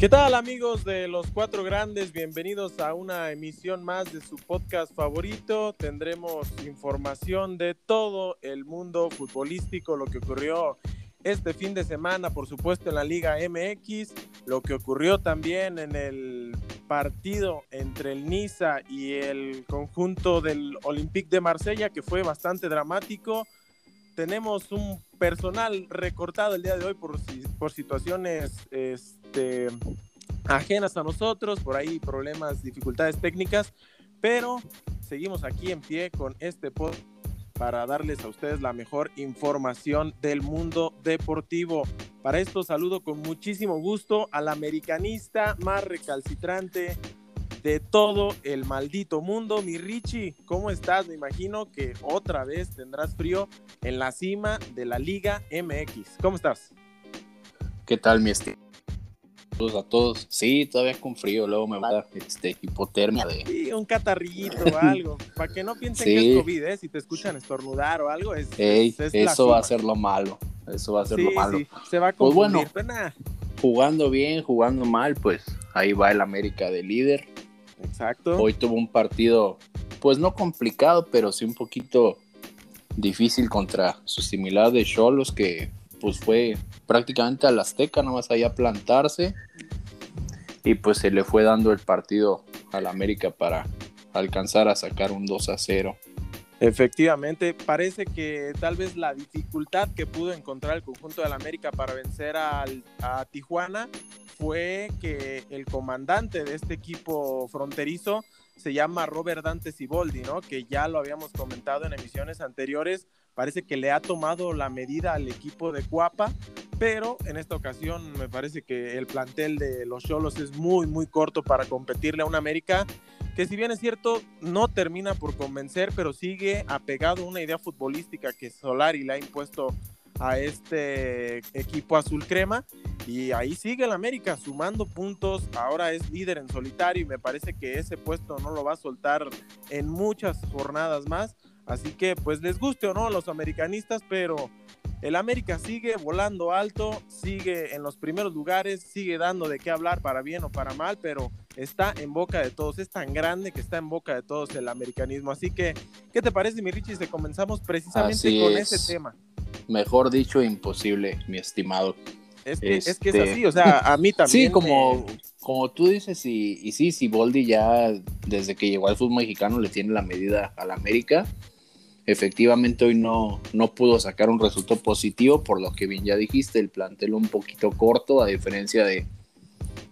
¿Qué tal amigos de los cuatro grandes? Bienvenidos a una emisión más de su podcast favorito. Tendremos información de todo el mundo futbolístico, lo que ocurrió este fin de semana, por supuesto, en la Liga MX, lo que ocurrió también en el partido entre el Niza y el conjunto del Olympique de Marsella, que fue bastante dramático. Tenemos un personal recortado el día de hoy por, por situaciones este, ajenas a nosotros, por ahí problemas, dificultades técnicas, pero seguimos aquí en pie con este podcast para darles a ustedes la mejor información del mundo deportivo. Para esto saludo con muchísimo gusto al americanista más recalcitrante de todo el maldito mundo, mi Richie. ¿Cómo estás? Me imagino que otra vez tendrás frío en la cima de la Liga MX. ¿Cómo estás? ¿Qué tal, mi estimado? a todos. Sí, todavía con frío, luego me va a dar este, hipotermia de... Sí, un catarrito o algo, para que no piensen que es COVID, ¿eh? si te escuchan estornudar o algo, es, eso va a ser lo malo, eso va a ser lo malo. Se va a pues bueno, jugando bien, jugando mal, pues ahí va el América de líder. Exacto. Hoy tuvo un partido, pues no complicado, pero sí un poquito difícil contra su similar de Cholos, que pues fue prácticamente al Azteca, nomás allá a plantarse. Y pues se le fue dando el partido al América para alcanzar a sacar un 2 a 0. Efectivamente, parece que tal vez la dificultad que pudo encontrar el conjunto del América para vencer al, a Tijuana fue que el comandante de este equipo fronterizo se llama Robert Dante Siboldi, ¿no? Que ya lo habíamos comentado en emisiones anteriores, parece que le ha tomado la medida al equipo de Cuapa, pero en esta ocasión me parece que el plantel de los Cholos es muy, muy corto para competirle a un América que si bien es cierto, no termina por convencer, pero sigue apegado a una idea futbolística que Solari le ha impuesto a este equipo azul crema y ahí sigue el América sumando puntos, ahora es líder en solitario y me parece que ese puesto no lo va a soltar en muchas jornadas más, así que pues les guste o no a los americanistas, pero el América sigue volando alto, sigue en los primeros lugares, sigue dando de qué hablar para bien o para mal, pero está en boca de todos, es tan grande que está en boca de todos el americanismo. Así que, ¿qué te parece, mi Richie, si comenzamos precisamente con ese tema? Mejor dicho, imposible, mi estimado. Es que, es este, así, o sea, a mí también. Sí, como, como tú dices, y, y sí, si Boldi ya desde que llegó al fútbol mexicano le tiene la medida al América. Efectivamente hoy no, no pudo sacar un resultado positivo, por lo que bien ya dijiste, el plantel un poquito corto, a diferencia de,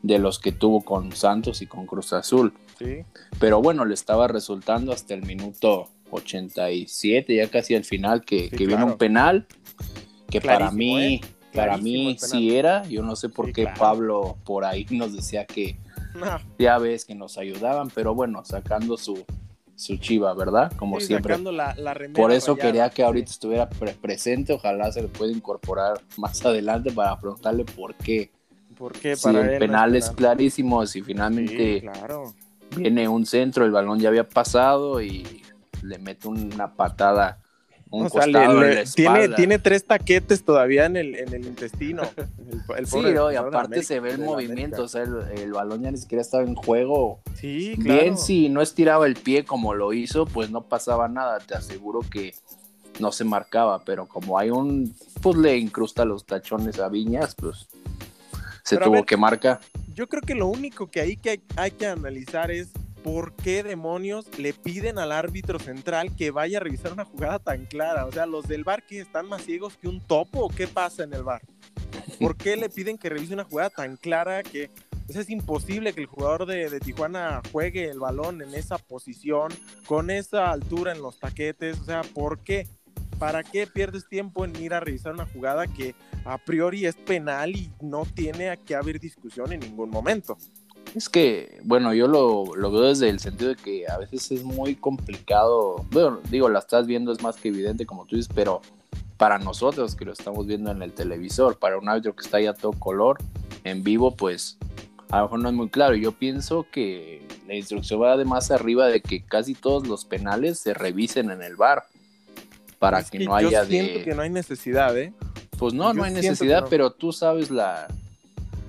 de los que tuvo con Santos y con Cruz Azul. Sí. Pero bueno, le estaba resultando hasta el minuto 87, ya casi al final, que, que viene un penal, que para mí, ¿eh? para mí sí era. Yo no sé por qué Pablo por ahí nos decía que ya ves que nos ayudaban, pero bueno, sacando su, su chiva, ¿verdad? Como siempre. por eso quería que ahorita estuviera presente, ojalá se le pueda incorporar más adelante para preguntarle por qué. ¿Por qué para penales clarísimos y finalmente viene un centro, el balón ya había pasado y le mete una patada. Un tiene, tiene tres taquetes todavía en el, en el intestino. sí, y aparte se ve el movimiento, o sea, el, balón ya ni siquiera estaba en juego. Sí, claro. Bien, si no estiraba el pie como lo hizo, pues no pasaba nada. Te aseguro que no se marcaba, pero como hay un, pues le incrusta los tachones a Viñas, pues se tuvo que marcar. Yo creo que lo único que hay que, hay que analizar es ¿por qué demonios le piden al árbitro central que vaya a revisar una jugada tan clara? O sea, los del bar que están más ciegos que un topo o qué pasa en el bar? ¿Por qué le piden que revise una jugada tan clara que es imposible que el jugador de, de, Tijuana juegue el balón en esa posición, con esa altura en los taquetes? O sea, ¿por qué? ¿Para qué pierdes tiempo en ir a revisar una jugada que a priori es penal y no tiene que haber discusión en ningún momento? Es que, bueno, yo lo, veo desde el sentido de que a veces es muy complicado. Bueno, digo, la estás viendo, es más que evidente, como tú dices, pero para nosotros que lo estamos viendo en el televisor, para un árbitro que está ya todo color, en vivo, pues a lo mejor no es muy claro. Yo pienso que la instrucción va de más arriba de que casi todos los penales se revisen en el bar para que, no haya yo siento que no hay necesidad, ¿eh? Pues no, no hay necesidad, pero tú sabes la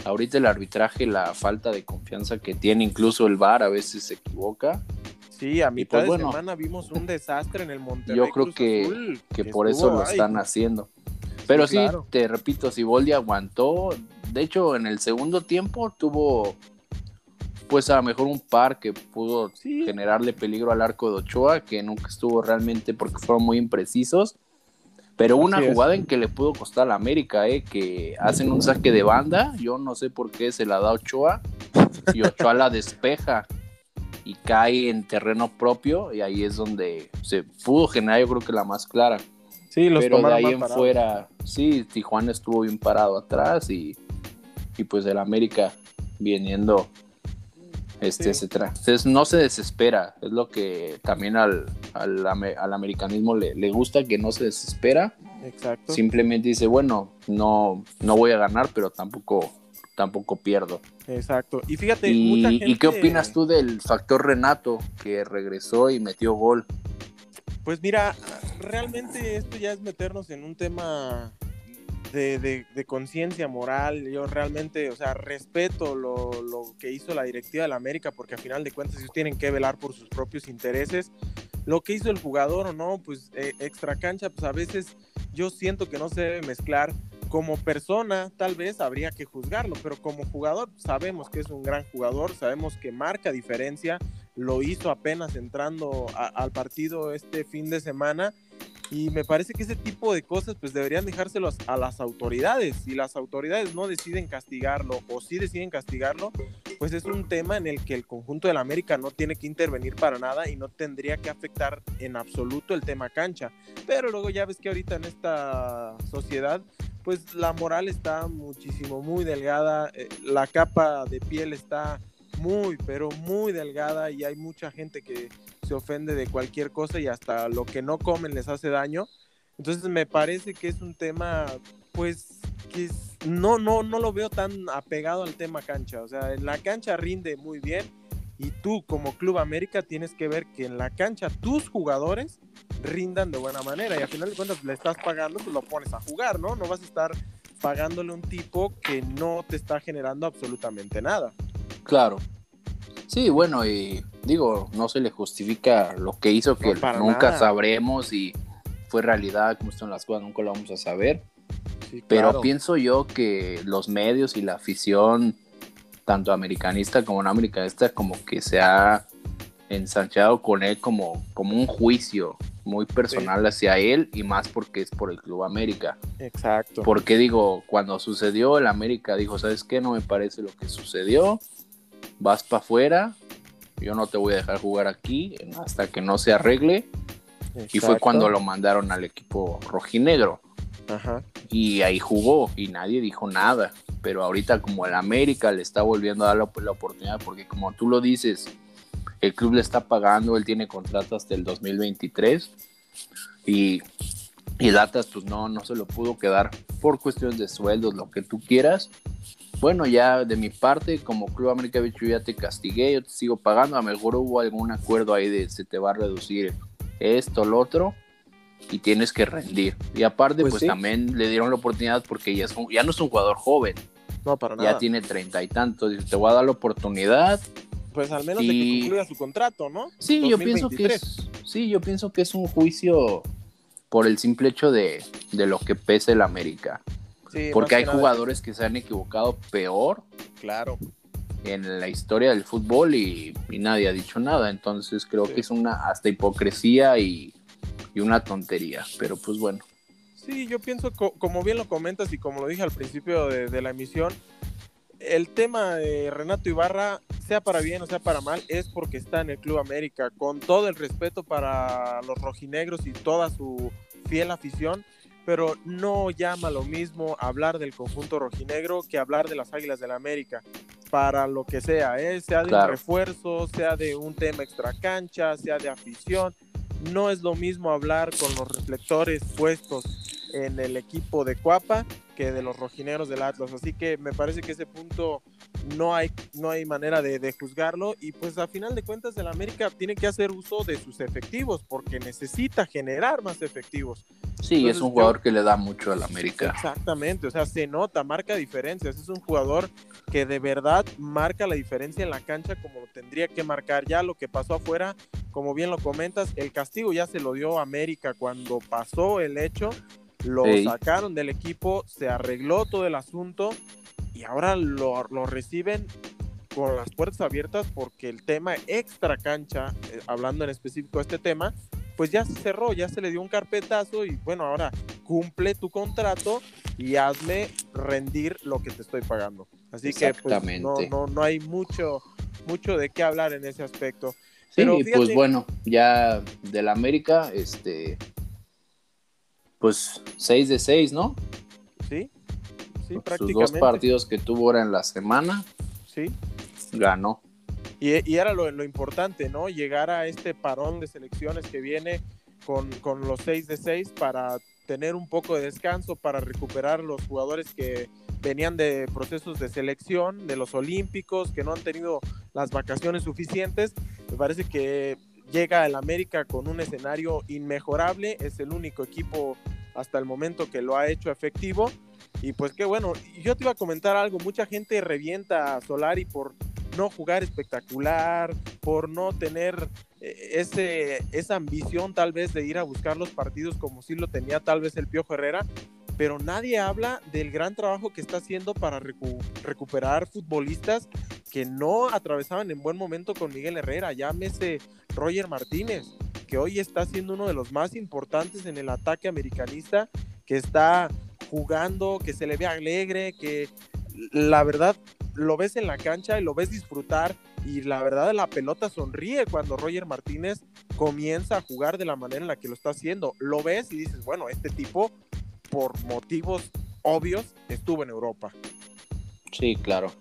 ahorita el arbitraje, la falta de confianza que tiene, incluso el VAR a veces se equivoca. Sí, a mitad pues, de semana vimos un desastre en el Monterrey. Yo creo que, que, por eso lo están haciendo. Pero sí, te repito, si Boldi aguantó, de hecho en el segundo tiempo tuvo pues a lo mejor un par que pudo generarle peligro al arco de Ochoa, que nunca estuvo realmente porque fueron muy imprecisos. Pero una jugada en que le pudo costar a la América, ¿eh? que hacen un saque de banda, yo no sé por qué se la da Ochoa, y Ochoa la despeja y cae en terreno propio, y ahí es donde se pudo generar, yo creo que la más clara. Sí, los Pero de ahí en fuera, sí, Tijuana estuvo bien parado atrás y, y pues el América viniendo este, etcétera. Entonces no se desespera, es lo que también al, al, americanismo le, le, gusta, que no se desespera. Exacto. Simplemente dice, bueno, no, no voy a ganar, pero tampoco, tampoco pierdo. Exacto. Y fíjate, ¿Y qué opinas tú del factor Renato, que regresó y metió gol? Pues mira, realmente esto ya es meternos en un tema de, conciencia moral. Yo realmente, o sea, respeto lo, lo, que hizo la directiva de la América, porque a final de cuentas ellos tienen que velar por sus propios intereses. Lo que hizo el jugador o no, pues eh, extra cancha, pues a veces yo siento que no se debe mezclar. Como persona, tal vez habría que juzgarlo, pero como jugador sabemos que es un gran jugador, sabemos que marca diferencia, lo hizo apenas entrando al partido este fin de semana y me parece que ese tipo de cosas pues deberían dejárselos a las autoridades. Si las autoridades no deciden castigarlo o si deciden castigarlo, pues es un tema en el que el conjunto de la América no tiene que intervenir para nada y no tendría que afectar en absoluto el tema cancha. Pero luego ya ves que ahorita en esta sociedad pues la moral está muchísimo, muy delgada, eh, la capa de piel está muy, pero muy delgada y hay mucha gente que se ofende de cualquier cosa y hasta lo que no comen les hace daño. Entonces me parece que es un tema, pues, que no, no, no lo veo tan apegado al tema cancha. O sea, en la cancha rinde muy bien y tú como Club América tienes que ver que en la cancha tus jugadores rindan de buena manera y al final de cuentas le estás pagando, pues lo pones a jugar, ¿no? No vas a estar pagándole a un tipo que no te está generando absolutamente nada. Claro, Sí, bueno, y digo, no se le justifica lo que hizo, que nunca sabremos y fue realidad, como están las cosas, nunca lo vamos a saber. Pero pienso yo que los medios y la afición, tanto americanista como no americanista, como que se ha ensanchado con él como, como un juicio muy personal hacia él y más porque es por el Club América. Exacto. Porque digo, cuando sucedió el América dijo, ¿sabes qué? No me parece lo que sucedió vas para afuera, yo no te voy a dejar jugar aquí hasta que no se arregle. Y fue cuando lo mandaron al equipo rojinegro. Y ahí jugó y nadie dijo nada. Pero ahorita como el América le está volviendo a dar la, oportunidad, porque como tú lo dices, el club le está pagando, él tiene contrato hasta el 2023 y, y Datas pues no, no se lo pudo quedar por cuestiones de sueldos, lo que tú quieras bueno, ya de mi parte, como Club América Bicho ya te castigué, yo te sigo pagando, a lo mejor hubo algún acuerdo ahí de se te va a reducir esto, lo otro, y tienes que rendir. Y aparte, pues, pues también le dieron la oportunidad porque ya, es ya no es un jugador joven. No, para nada. Ya tiene treinta y tantos, te voy a dar la oportunidad. Pues al menos de que concluya su contrato, ¿no? Sí, yo pienso que es, sí, yo pienso que es un juicio por el simple hecho de, de lo que pesa el América. Porque hay jugadores que se han equivocado peor. Claro. En la historia del fútbol y, nadie ha dicho nada. Entonces creo que es una hasta hipocresía y, una tontería. Pero pues bueno. Sí, yo pienso, como bien lo comentas y como lo dije al principio de, la emisión, el tema de Renato Ibarra, sea para bien o sea para mal, es porque está en el Club América. Con todo el respeto para los rojinegros y toda su fiel afición, pero no llama lo mismo hablar del conjunto rojinegro que hablar de las Águilas del la América, para lo que sea, ¿eh? sea de un refuerzo, sea de un tema extra cancha, sea de afición. No es lo mismo hablar con los reflectores puestos en el equipo de Cuapa que de los rojineros del Atlas. Así que me parece que ese punto no hay, no hay manera de, juzgarlo y pues a final de cuentas el América tiene que hacer uso de sus efectivos porque necesita generar más efectivos. Sí, es un jugador que le da mucho al América. Exactamente, o sea, se nota, marca diferencias, es un jugador que de verdad marca la diferencia en la cancha como tendría que marcar ya lo que pasó afuera, como bien lo comentas, el castigo ya se lo dio América cuando pasó el hecho, lo sacaron del equipo, se arregló todo el asunto y ahora lo, reciben con las puertas abiertas porque el tema extra cancha, eh, hablando en específico de este tema, pues ya se cerró, ya se le dio un carpetazo y bueno, ahora cumple tu contrato y hazme rendir lo que te estoy pagando. Así que pues, no, no, no hay mucho, mucho de qué hablar en ese aspecto. Sí, pues bueno, ya del América, este, pues 6 de 6, ¿no? Sí, sí, Sus dos partidos que tuvo ahora en la semana. Sí. Ganó. Y, era lo, importante, ¿no? Llegar a este parón de selecciones que viene con, con los 6 de 6 para tener un poco de descanso, para recuperar los jugadores que venían de procesos de selección, de los olímpicos, que no han tenido las vacaciones suficientes. Me parece que llega el América con un escenario inmejorable, es el único equipo hasta el momento que lo ha hecho efectivo. Y pues qué bueno, yo te iba a comentar algo, mucha gente revienta a Solari por no jugar espectacular, por no tener eh, ese, esa ambición tal vez de ir a buscar los partidos como si lo tenía tal vez el Piojo Herrera, pero nadie habla del gran trabajo que está haciendo para recuperar futbolistas que no atravesaban en buen momento con Miguel Herrera, llámese Roger Martínez, que hoy está siendo uno de los más importantes en el ataque americanista, que está jugando, que se le ve alegre, que la verdad lo ves en la cancha y lo ves disfrutar y la verdad la pelota sonríe cuando Roger Martínez comienza a jugar de la manera en la que lo está haciendo. Lo ves y dices, bueno, este tipo por motivos obvios estuvo en Europa. Sí, claro.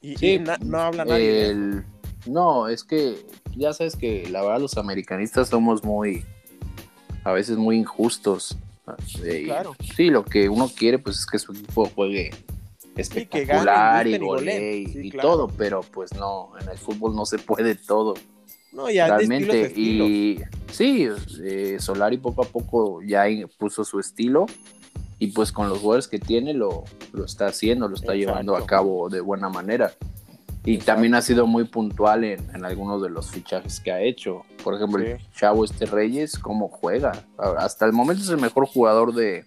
Y, no habla nadie. No, es que ya sabes que la verdad los americanistas somos muy, a veces muy injustos. claro. Sí, lo que uno quiere pues es que su equipo juegue espectacular y, golee y, todo, pero pues no, en el fútbol no se puede todo. No, ya realmente y sí, eh, Solari poco a poco ya puso su estilo y pues con los jugadores que tiene lo, lo está haciendo, lo está llevando a cabo de buena manera. Y también ha sido muy puntual en, en, algunos de los fichajes que ha hecho. Por ejemplo, el Chavo Este Reyes, cómo juega. Hasta el momento es el mejor jugador de,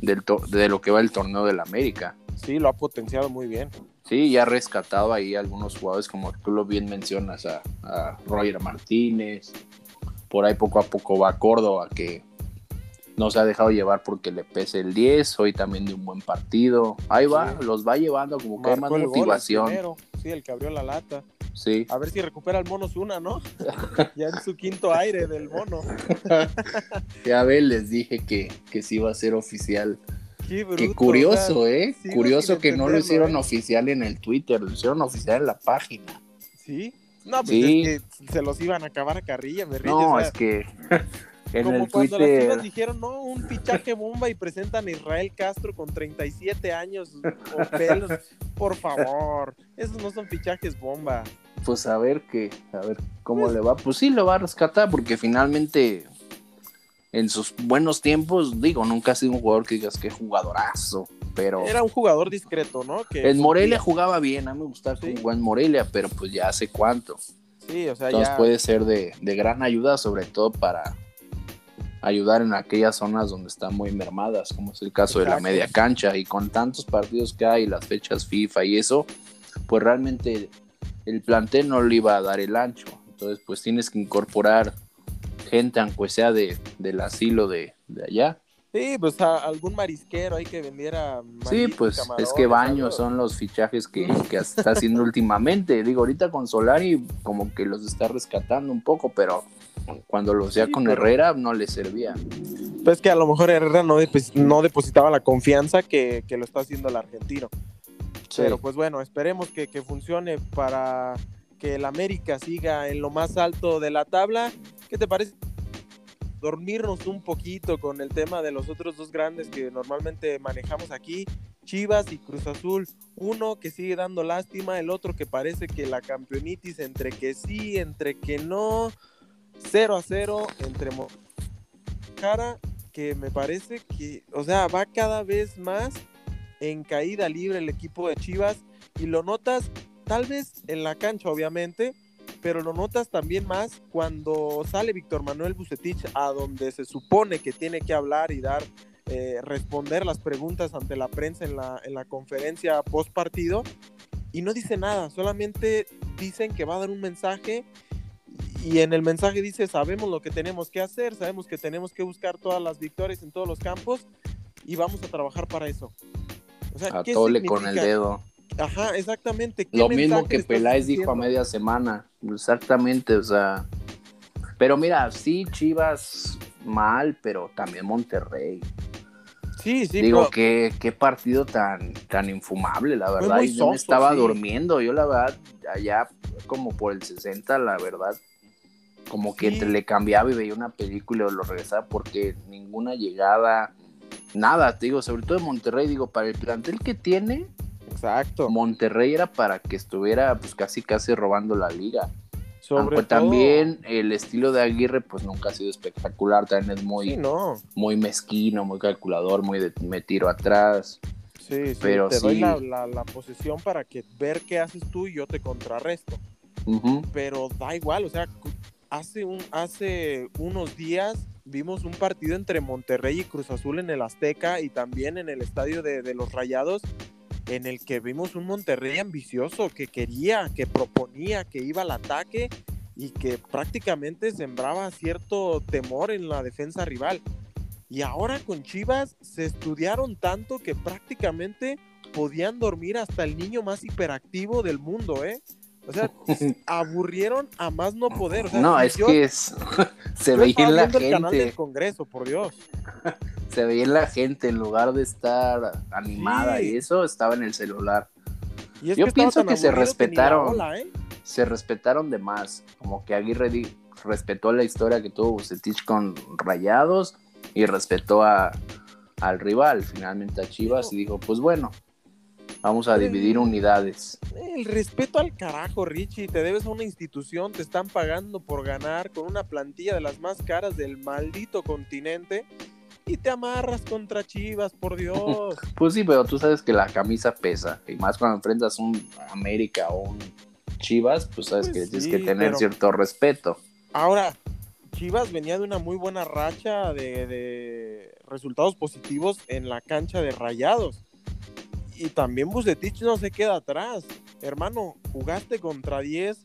del de lo que va el torneo del América. Sí, lo ha potenciado muy bien. Sí, ya ha rescatado ahí algunos jugadores, como tú lo bien mencionas, a, a Roger Martínez. Por ahí poco a poco va Córdoba, que no se ha dejado llevar porque le pese el 10, hoy también de un buen partido. Ahí va, los va llevando como que hay más motivación. sí, el que abrió la lata. Sí. A ver si recupera el mono una, ¿no? ya en su quinto aire del mono. ya ve, les dije que, que sí iba a ser oficial. Qué, curioso, ¿eh? Curioso que no lo hicieron ¿eh? oficial en el Twitter, lo hicieron oficial en la página. ¿Sí? No, pues es que se los iban a acabar a carrilla, me No, es que como cuando las chivas dijeron, no, un fichaje bomba y presentan a Israel Castro con 37 años Por favor, esos no son fichajes bomba. Pues a ver qué, a ver cómo pues le va. Pues sí, lo va a rescatar porque finalmente en sus buenos tiempos, digo, nunca ha sido un jugador que digas que jugadorazo, pero... Era un jugador discreto, ¿no? Que en Morelia jugaba bien, a mí me gustaba jugar en Morelia, pero pues ya hace cuánto. Sí, o sea, Entonces puede ser de, de gran ayuda, sobre todo para ayudar en aquellas zonas donde están muy mermadas, como es el caso de la media cancha, y con tantos partidos que hay, las fechas FIFA y eso, pues realmente el plantel no le iba a dar el ancho. Entonces, pues tienes que incorporar gente, aunque sea de, del asilo de, allá. Sí, pues algún marisquero ahí que vendiera. Sí, pues es que baños son los fichajes que, que está haciendo últimamente. Digo, ahorita con Solari como que los está rescatando un poco, pero cuando lo hacía con Herrera no le servía. Pues que a lo mejor Herrera no, no depositaba la confianza que, lo está haciendo el argentino. Pero pues bueno, esperemos que, funcione para que el América siga en lo más alto de la tabla. ¿Qué te parece? Dormirnos un poquito con el tema de los otros dos grandes que normalmente manejamos aquí, Chivas y Cruz Azul, uno que sigue dando lástima, el otro que parece que la campeonitis entre que sí, entre que no, 0 a 0 entre cara que me parece que, o sea, va cada vez más en caída libre el equipo de Chivas y lo notas tal vez en la cancha obviamente, pero lo notas también más cuando sale Víctor Manuel Bucetich a donde se supone que tiene que hablar y dar eh, responder las preguntas ante la prensa en la, en la conferencia post partido y no dice nada, solamente dicen que va a dar un mensaje y en el mensaje dice, sabemos lo que tenemos que hacer, sabemos que tenemos que buscar todas las victorias en todos los campos y vamos a trabajar para eso. O sea, Atole con el dedo. Ajá, exactamente. Lo mismo que Peláez dijo a media semana, exactamente, o sea. Pero mira, sí, Chivas mal, pero también Monterrey. Sí, sí. Digo, qué, qué partido tan, tan infumable, la verdad. yo me estaba durmiendo, yo la verdad, allá como por el 60, la verdad, como que le cambiaba y veía una película o lo regresaba porque ninguna llegada, nada, te digo, sobre todo en Monterrey, digo, para el plantel que tiene, Exacto. Monterrey era para que estuviera pues casi casi robando la liga. Sobre también el estilo de Aguirre pues nunca ha sido espectacular, también es muy, muy mezquino, muy calculador, muy de me tiro atrás. Sí, sí, pero te doy la, la, posición para que ver qué haces tú y yo te contrarresto. Pero da igual, o sea, hace, un, hace unos días vimos un partido entre Monterrey y Cruz Azul en el Azteca y también en el estadio de, de los Rayados en el que vimos un Monterrey ambicioso que quería, que proponía, que iba al ataque y que prácticamente sembraba cierto temor en la defensa rival. Y ahora con Chivas se estudiaron tanto que prácticamente podían dormir hasta el niño más hiperactivo del mundo, ¿eh? O sea, aburrieron a más no poder. no, es que es... se veía en la gente. El canal del Congreso, por Dios. se veía en la gente en lugar de estar animada y eso estaba en el celular. Yo pienso que se respetaron. ¿eh? Se respetaron de más. Como que Aguirre respetó la historia que tuvo Bucetich con Rayados y respetó a, al rival, finalmente a Chivas, y dijo, pues bueno, Vamos a dividir unidades. El respeto al carajo, Richie. Te debes a una institución, te están pagando por ganar con una plantilla de las más caras del maldito continente y te amarras contra Chivas, por Dios. pues sí, pero tú sabes que la camisa pesa. Y más cuando enfrentas un América o un Chivas, pues sabes pues que tienes que tener cierto respeto. Ahora, Chivas venía de una muy buena racha de, de resultados positivos en la cancha de Rayados y también Bucetich no se queda atrás. Hermano, jugaste contra 10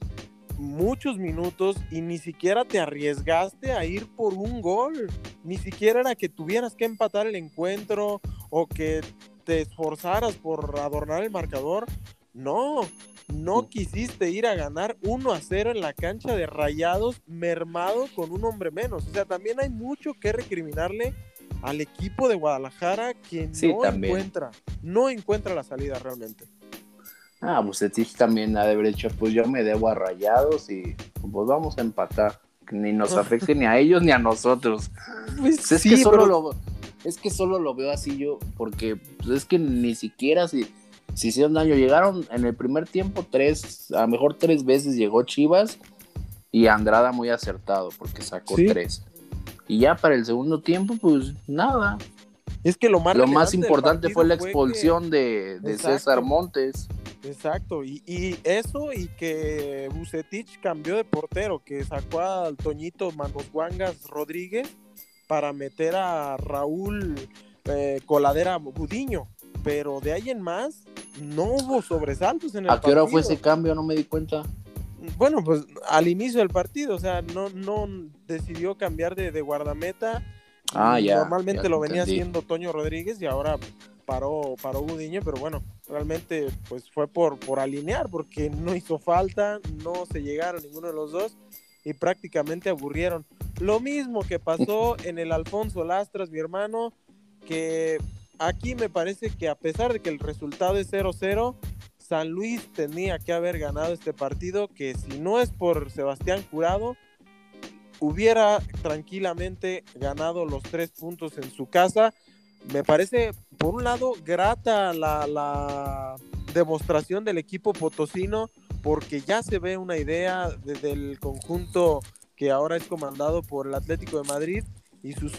muchos minutos y ni siquiera te arriesgaste a ir por un gol. Ni siquiera era que tuvieras que empatar el encuentro o que te esforzaras por adornar el marcador. No, no quisiste ir a ganar 1 a 0 en la cancha de Rayados, mermado con un hombre menos. O sea, también hay mucho que recriminarle al equipo de Guadalajara que no encuentra, no encuentra la salida realmente. Ah, Bucetich también ha de haber hecho, pues yo me debo a rayados y pues vamos a empatar. Ni nos afecte ni a ellos ni a nosotros. Pues es que solo lo es que solo lo veo así yo, porque pues, es que ni siquiera si, si hicieron daño. Llegaron en el primer tiempo tres, a lo mejor tres veces llegó Chivas y Andrada muy acertado porque sacó tres. Y ya para el segundo tiempo, pues nada. Es que lo más, lo más importante fue la expulsión de, César Montes. Exacto, y, eso y que Bucetich cambió de portero, que sacó al Toñito Manos Guangas Rodríguez para meter a Raúl eh, Coladera Budiño. Pero de ahí en más, no hubo sobresaltos en el ¿A qué hora fue ese cambio? No me di cuenta bueno, pues al inicio del partido, o sea, no, no decidió cambiar de, guardameta. Ah, ya. Normalmente lo venía haciendo Toño Rodríguez y ahora paró, paró Gudiño, pero bueno, realmente pues fue por, por alinear, porque no hizo falta, no se llegaron ninguno de los dos y prácticamente aburrieron. Lo mismo que pasó en el Alfonso Lastras, mi hermano, que aquí me parece que a pesar de que el resultado es 0-0, San Luis tenía que haber ganado este partido, que si no es por Sebastián Jurado, hubiera tranquilamente ganado los tres puntos en su casa. Me parece por un lado, grata la, la demostración del equipo potosino porque ya se ve una idea del conjunto que ahora es comandado por el Atlético de Madrid y sus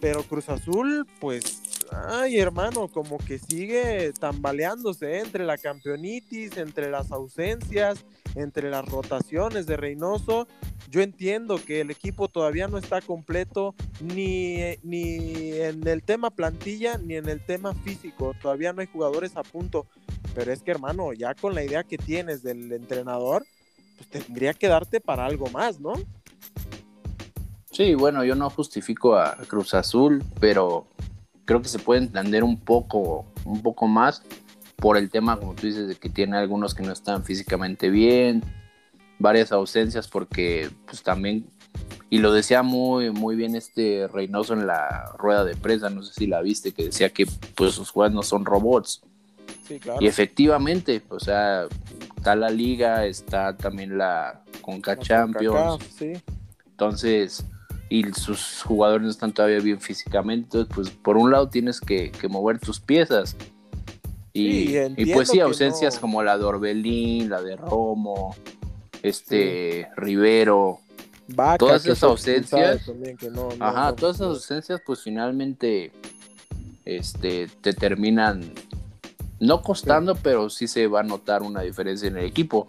pero Cruz Azul pues ay hermano como que sigue tambaleándose ¿eh? entre la campeonitis entre las ausencias entre las rotaciones de Reynoso yo entiendo que el equipo todavía no está completo ni, ni en el tema plantilla ni en el tema físico todavía no hay jugadores a punto pero es que, hermano, ya con la idea que tienes del entrenador, pues tendría que darte para algo más, ¿no? Sí, bueno, yo no justifico a Cruz Azul, pero creo que se puede entender un poco, un poco más por el tema, como tú dices, de que tiene algunos que no están físicamente bien, varias ausencias, porque pues también, y lo decía muy, muy bien este Reynoso en la rueda de prensa, no sé si la viste, que decía que pues sus jugadores no son robots, y efectivamente, o sea, está la liga, está también la Conca Champions. Entonces, y sus jugadores no están todavía bien físicamente. Entonces, pues por un lado tienes que, mover tus piezas. Y, pues sí, ausencias como la de Orbelín, la de Romo, este Rivero. todas esas ausencias. ajá, todas esas ausencias, pues finalmente este, te terminan no costando, pero sí se va a notar una diferencia en el equipo.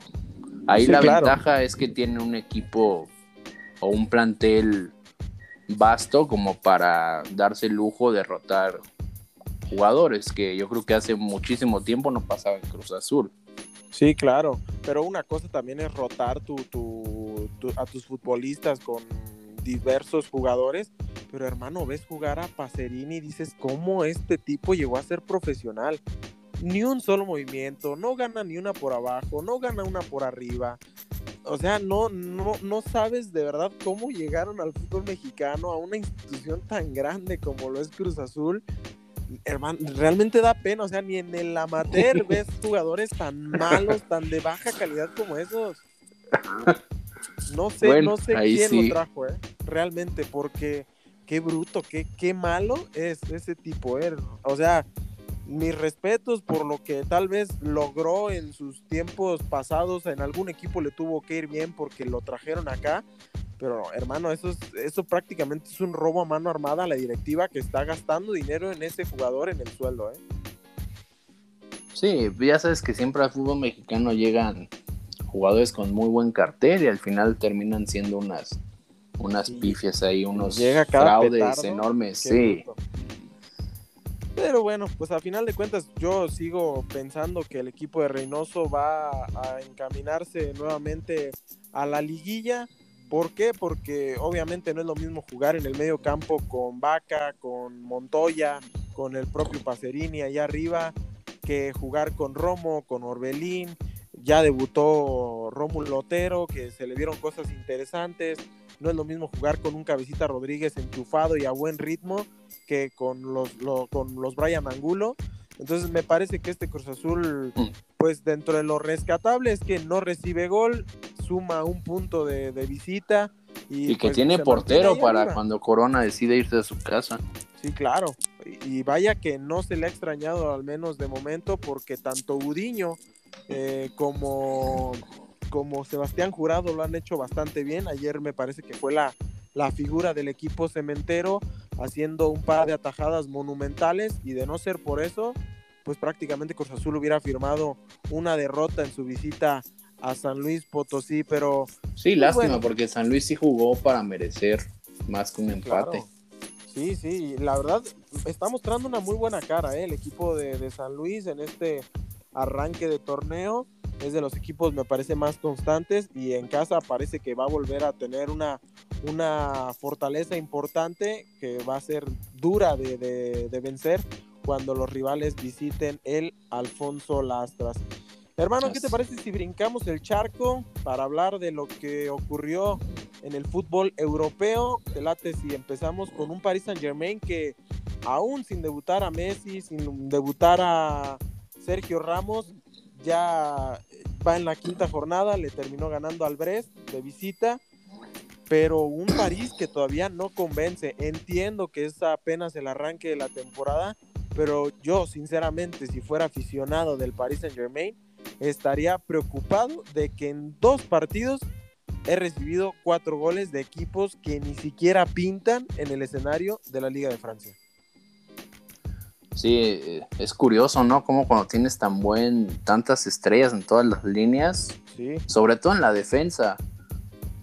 Ahí la ventaja es que tiene un equipo o un plantel vasto como para darse el lujo de rotar jugadores, que yo creo que hace muchísimo tiempo no pasaba en Cruz Azul. Sí, claro, pero una cosa también es rotar tu, a tus futbolistas con diversos jugadores, pero hermano, ves jugar a Pacerini y dices, ¿cómo este tipo llegó a ser profesional? ni un solo movimiento, no gana ni una por abajo, no gana una por arriba. O sea, no, no, no sabes de verdad cómo llegaron al fútbol mexicano, a una institución tan grande como lo es Cruz Azul. Hermano, realmente da pena, o sea, ni en el amateur ves jugadores tan malos, tan de baja calidad como esos. No sé, no sé quién lo trajo, ¿eh? Realmente, porque qué bruto, qué, qué malo es ese tipo, ¿eh? O sea, mis respetos por lo que tal vez logró en sus tiempos pasados. En algún equipo le tuvo que ir bien porque lo trajeron acá. Pero hermano, eso, es, eso prácticamente es un robo a mano armada a la directiva que está gastando dinero en ese jugador en el sueldo. ¿eh? Sí, ya sabes que siempre al fútbol mexicano llegan jugadores con muy buen cartel y al final terminan siendo unas, unas pifias ahí, unos fraudes enormes. sí. Pero bueno, pues a final de cuentas yo sigo pensando que el equipo de Reynoso va a encaminarse nuevamente a la liguilla. ¿Por qué? Porque obviamente no es lo mismo jugar en el medio campo con Vaca, con Montoya, con el propio Pacerini allá arriba, que jugar con Romo, con Orbelín. Ya debutó Rómulo Otero, que se le vieron cosas interesantes. No es lo mismo jugar con un cabecita Rodríguez enchufado y a buen ritmo que con los, con los Brian Angulo. Entonces me parece que este Cruz Azul, mm. pues dentro de lo rescatable es que no recibe gol, suma un punto de, visita. Y, que pues, tiene portero para cuando Corona decide irse a su casa. Sí, claro. Y, vaya que no se le ha extrañado, al menos de momento, porque tanto Udiño eh, como, como Sebastián Jurado lo han hecho bastante bien. Ayer me parece que fue la, la figura del equipo cementero haciendo un par de atajadas monumentales y de no ser por eso, pues prácticamente Cruz Azul hubiera firmado una derrota en su visita a San Luis Potosí, pero... Sí, pues, lástima, porque San Luis sí jugó para merecer más que un empate. Sí, sí, la verdad está mostrando una muy buena cara ¿eh? el equipo de, de San Luis en este arranque de torneo es de los equipos me parece más constantes y en casa parece que va a volver a tener una, una fortaleza importante que va a ser dura de, vencer cuando los rivales visiten el Alfonso Lastras. Hermano, ¿qué te parece si brincamos el charco para hablar de lo que ocurrió en el fútbol europeo? Te late si empezamos con un Paris Saint Germain que aún sin debutar a Messi, sin debutar a Sergio Ramos, ya va en la quinta jornada, le terminó ganando al Brest de visita, pero un París que todavía no convence. Entiendo que es apenas el arranque de la temporada, pero yo sinceramente si fuera aficionado del Paris Saint Germain estaría preocupado de que en dos partidos he recibido cuatro goles de equipos que ni siquiera pintan en el escenario de la Liga de Francia. Sí, eh, es curioso, ¿no? Como cuando tienes tan buen, tantas estrellas en todas las líneas, sobre todo en la defensa,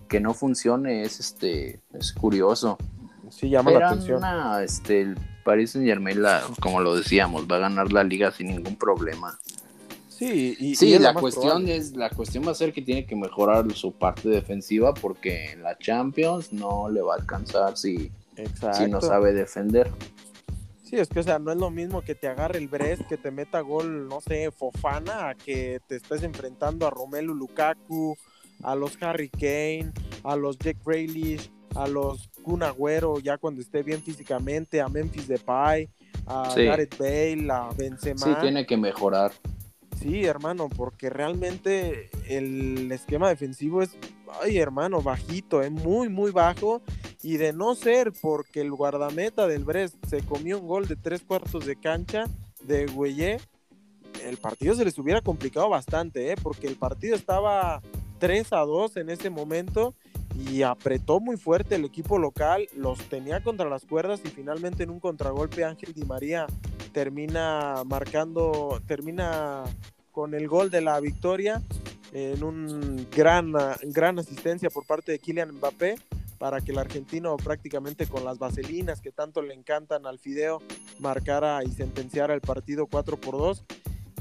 que no funcione es este, es curioso. Sí, llama la atención. este, el Paris Saint Germain, como lo decíamos, va a ganar la liga sin ningún problema. Sí, y, sí la cuestión es, la cuestión va a ser que tiene que mejorar su parte defensiva porque en la Champions no le va a alcanzar si, si no sabe defender. Sí, es que, o sea, no es lo mismo que te agarre el Brest, que te meta gol, no sé, Fofana, a que te estés enfrentando a Romelu Lukaku, a los Harry Kane, a los Jack Grealish, a los Kun Agüero, ya cuando esté bien físicamente, a Memphis Depay, a Gareth Bale, a Benzema. Sí, tiene que mejorar. Sí, hermano, porque realmente el esquema defensivo es, ay, hermano, bajito, es muy, muy bajo. Y de no ser porque el guardameta del Brest se comió un gol de tres cuartos de cancha de Güeyé, el partido se les hubiera complicado bastante, ¿eh? porque el partido estaba 3 a 2 en ese momento y apretó muy fuerte el equipo local, los tenía contra las cuerdas y finalmente en un contragolpe Ángel Di María termina marcando, termina con el gol de la victoria en un gran, gran asistencia por parte de Kylian Mbappé para que el argentino prácticamente con las vaselinas que tanto le encantan al Fideo marcara y sentenciara el partido 4 por 2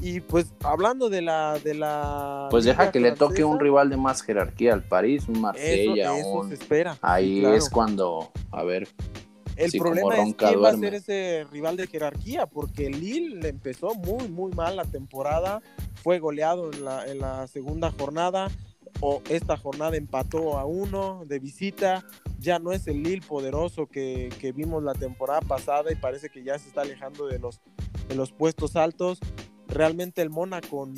y pues hablando de la de la pues deja que le toque un rival de más jerarquía al París un Marsella eso, se espera ahí es cuando a ver el problema es quién va a ser ese rival de jerarquía, porque Lille le empezó muy, muy mal la temporada, fue goleado en la, en la segunda jornada, o esta jornada empató a uno de visita, ya no es el Lille poderoso que, que, vimos la temporada pasada y parece que ya se está alejando de los, de los puestos altos. Realmente el Mónaco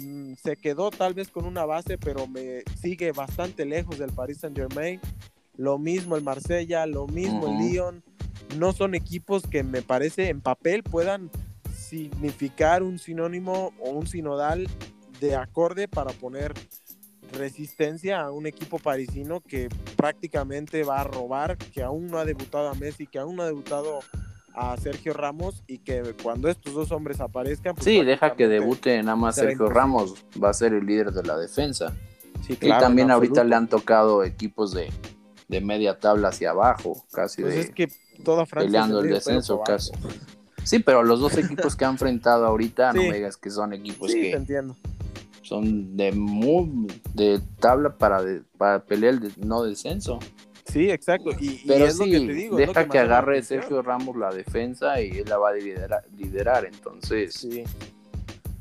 se quedó tal vez con una base, pero me sigue bastante lejos del Paris Saint Germain. Lo mismo el Marsella, lo mismo el Lyon no son equipos que me parece en papel puedan significar un sinónimo o un sinodal de acorde para poner resistencia a un equipo parisino que prácticamente va a robar, que aún no ha debutado a Messi, que aún no ha debutado a Sergio Ramos y que cuando estos dos hombres aparezcan... Pues sí, deja que debute nada más Sergio Ramos, va a ser el líder de la defensa. Sí, y también ahorita le han tocado equipos de, de media tabla hacia abajo, casi pues de... Es que toda Francia peleando el descenso casi. Sí, pero los dos equipos que han enfrentado ahorita, no me digas que son equipos sí, que entiendo. son de muy, de tabla para, para pelear el no descenso. Sí, exacto. Y, pero es sí, lo que te digo, deja que, agarre Sergio Ramos la defensa y él la va a liderar, liderar entonces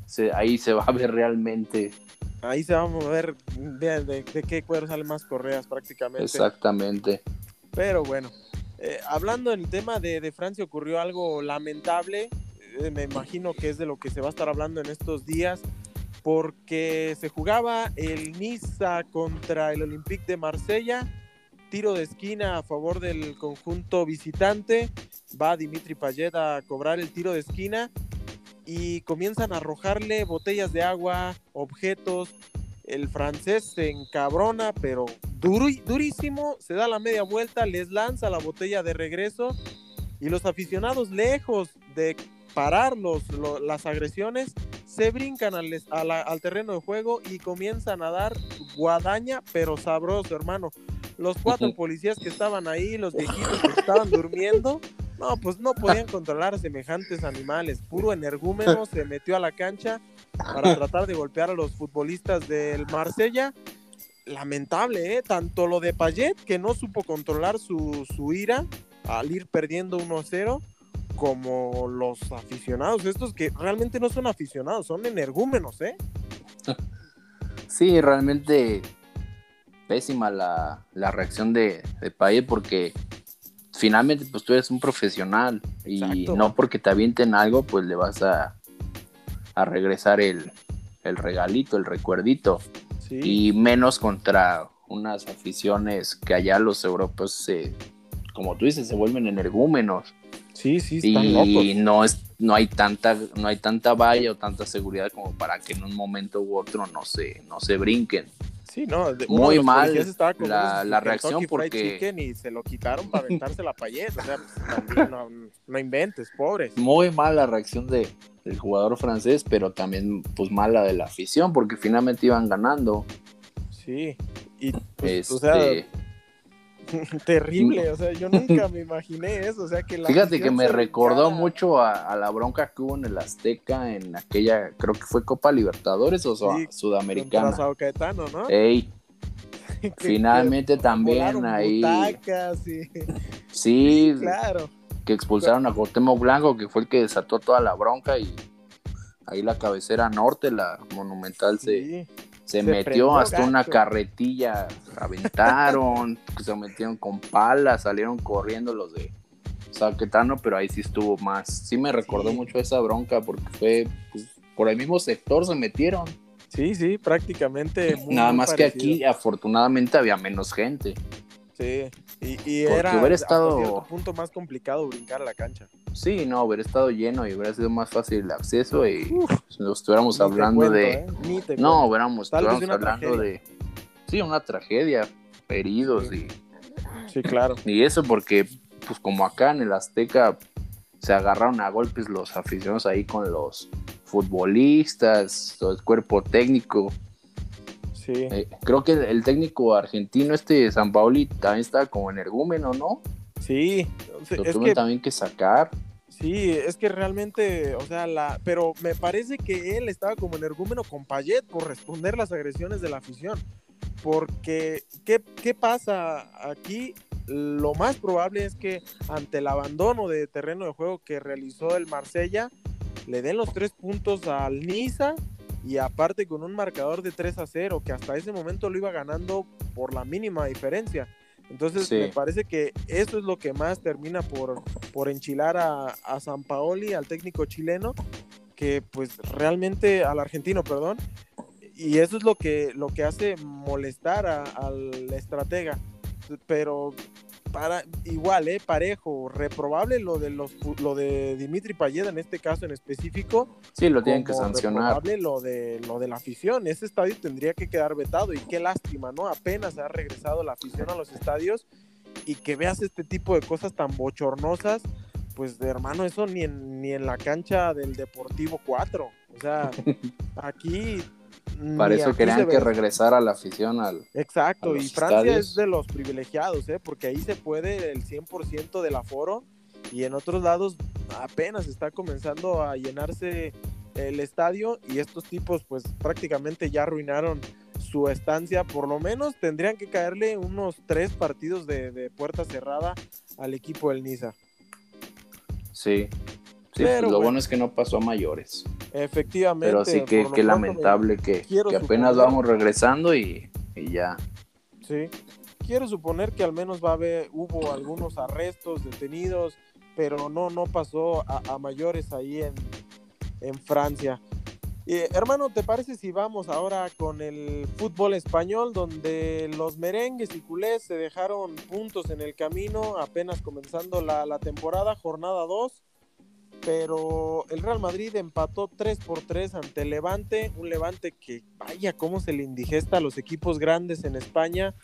sí. ahí se va a ver realmente. Ahí se va a ver de, de, de qué cuero salen más correas prácticamente. Exactamente. Pero bueno, eh, hablando del tema de, Francia, ocurrió algo lamentable. Eh, me imagino que es de lo que se va a estar hablando en estos días, porque se jugaba el Niza contra el Olympique de Marsella. Tiro de esquina a favor del conjunto visitante. Va Dimitri Payet a cobrar el tiro de esquina y comienzan a arrojarle botellas de agua, objetos. El francés se encabrona, pero durísimo, se da la media vuelta, les lanza la botella de regreso y los aficionados lejos de parar las agresiones se brincan al, al, terreno de juego y comienzan a dar guadaña, pero sabroso, hermano. Los cuatro policías que estaban ahí, los viejitos que estaban durmiendo, no, pues no podían controlar semejantes animales. Puro energúmeno se metió a la cancha para tratar de golpear a los futbolistas del Marsella lamentable, ¿eh? Tanto lo de Payet, que no supo controlar su, su ira al ir perdiendo 1-0, como los aficionados, estos que realmente no son aficionados, son energúmenos, ¿eh? Sí, realmente pésima la, la reacción de, de Payet porque finalmente pues tú eres un profesional y no porque te avienten algo pues le vas a, a regresar el, el regalito, el recuerdito y menos contra unas aficiones que allá los europeos se, como tú dices, se vuelven energúmenos. Sí, sí, están locos. Y no es, no hay tanta, no hay tanta valla o tanta seguridad como para que en un momento u otro no se, no se brinquen. Sí, no, muy mal la, la reacción porque y se lo quitaron para aventarse la payet, o sea, pues, no, no, inventes, pobres. Muy mal la reacción de, del jugador francés, pero también pues mala de la afición porque finalmente iban ganando. Sí, y pues, o sea, este, terrible, o sea, yo nunca me imaginé eso, o sea que Fíjate que me recordó mucho a, la bronca que hubo en el Azteca en aquella, creo que fue Copa Libertadores o Sudamericana. Caetano, ¿no? Ey, finalmente también ahí. sí, claro. Que expulsaron a Cuauhtémoc Blanco, que fue el que desató toda la bronca y ahí la cabecera norte, la monumental se se, metió hasta una carretilla, aventaron, se metieron con palas, salieron corriendo los de Saquetano, pero ahí sí estuvo más. Sí me recordó mucho esa bronca porque fue pues, por el mismo sector se metieron. Sí, sí, prácticamente. Nada más que aquí afortunadamente había menos gente. Sí, y, era hubiera estado... punto más complicado brincar a la cancha. Sí, no, hubiera estado lleno y hubiera sido más fácil el acceso y si nos estuviéramos hablando de... ¿eh? no, hubiéramos hablando de... Sí, una tragedia, heridos y... Sí, claro. Y eso porque, pues como acá en el Azteca se agarraron a golpes los aficionados ahí con los futbolistas, todo el cuerpo técnico. Eh, creo que el técnico argentino, este San Paoli, también estaba como energúmeno, ¿no? Sí. Lo que, también que sacar. Sí, es que realmente, o sea, la, pero me parece que él estaba como energúmeno con Payet por responder las agresiones de la afición. Porque, ¿qué, ¿qué pasa aquí? Lo más probable es que ante el abandono de terreno de juego que realizó el Marsella, le den los tres puntos al Niza y aparte con un marcador de 3 a 0 que hasta ese momento lo iba ganando por la mínima diferencia. Entonces me parece que eso es lo que más termina por, por enchilar a, a San Paoli, al técnico chileno, que pues realmente al argentino, perdón, y eso es lo que, lo que hace molestar al estratega. Pero para igual, eh, parejo, reprobable lo de los lo de Dimitri Payet en este caso en específico. Sí, lo tienen que sancionar. Reprobable lo de lo de la afición, ese estadio tendría que quedar vetado y qué lástima, ¿no? Apenas ha regresado la afición a los estadios y que veas este tipo de cosas tan bochornosas, pues de hermano, eso ni en, ni en la cancha del Deportivo 4. O sea, aquí para eso querían que regresara a la afición al. Exacto, y Francia es de los privilegiados, ¿eh? porque ahí se puede el 100% del aforo y en otros lados apenas está comenzando a llenarse el estadio y estos tipos pues prácticamente ya arruinaron su estancia, por lo menos tendrían que caerle unos tres partidos de, de puerta cerrada al equipo del Niza. Sí, pues, lo bueno. es que no pasó a mayores. Efectivamente. Pero sí que, que lamentable que, que apenas vamos regresando y, ya. Sí. Quiero suponer que al menos va a haber, hubo algunos arrestos, detenidos, pero no, no pasó a, mayores ahí en, en Francia. hermano, ¿te parece si vamos ahora con el fútbol español, donde los merengues y culés se dejaron puntos en el camino, apenas comenzando la, la temporada, jornada 2? Pero el Real Madrid empató 3 por 3 ante Levante, un Levante que vaya cómo se le indigesta a los equipos grandes en España,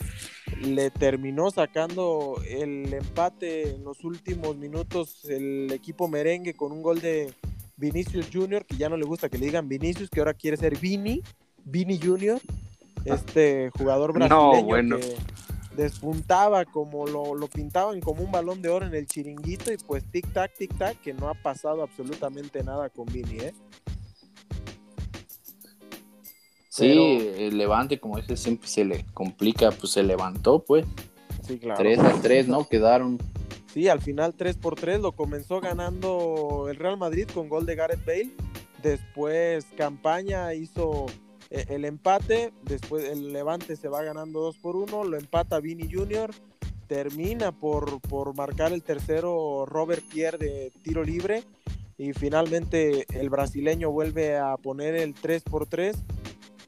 le terminó sacando el empate en los últimos minutos el equipo merengue con un gol de Vinicius Junior, que ya no le gusta que le digan Vinicius, que ahora quiere ser Vini, Vini Junior, este jugador brasileño que despuntaba como lo, lo, pintaban como un balón de oro en el chiringuito y pues tic tac tic tac que no ha pasado absolutamente nada con Vini, ¿eh? Sí, el Levante, como dice, siempre se le complica, pues se levantó, pues. Sí, claro. 3 a 3, ¿no? Quedaron. Sí, al final 3 por 3 lo comenzó ganando el Real Madrid con gol de Gareth Bale. Después Campaña hizo el empate, después el Levante se va ganando 2 por 1, lo empata Vini Junior, termina por, por marcar el tercero Robert Pierre de tiro libre y finalmente el brasileño vuelve a poner el 3 por 3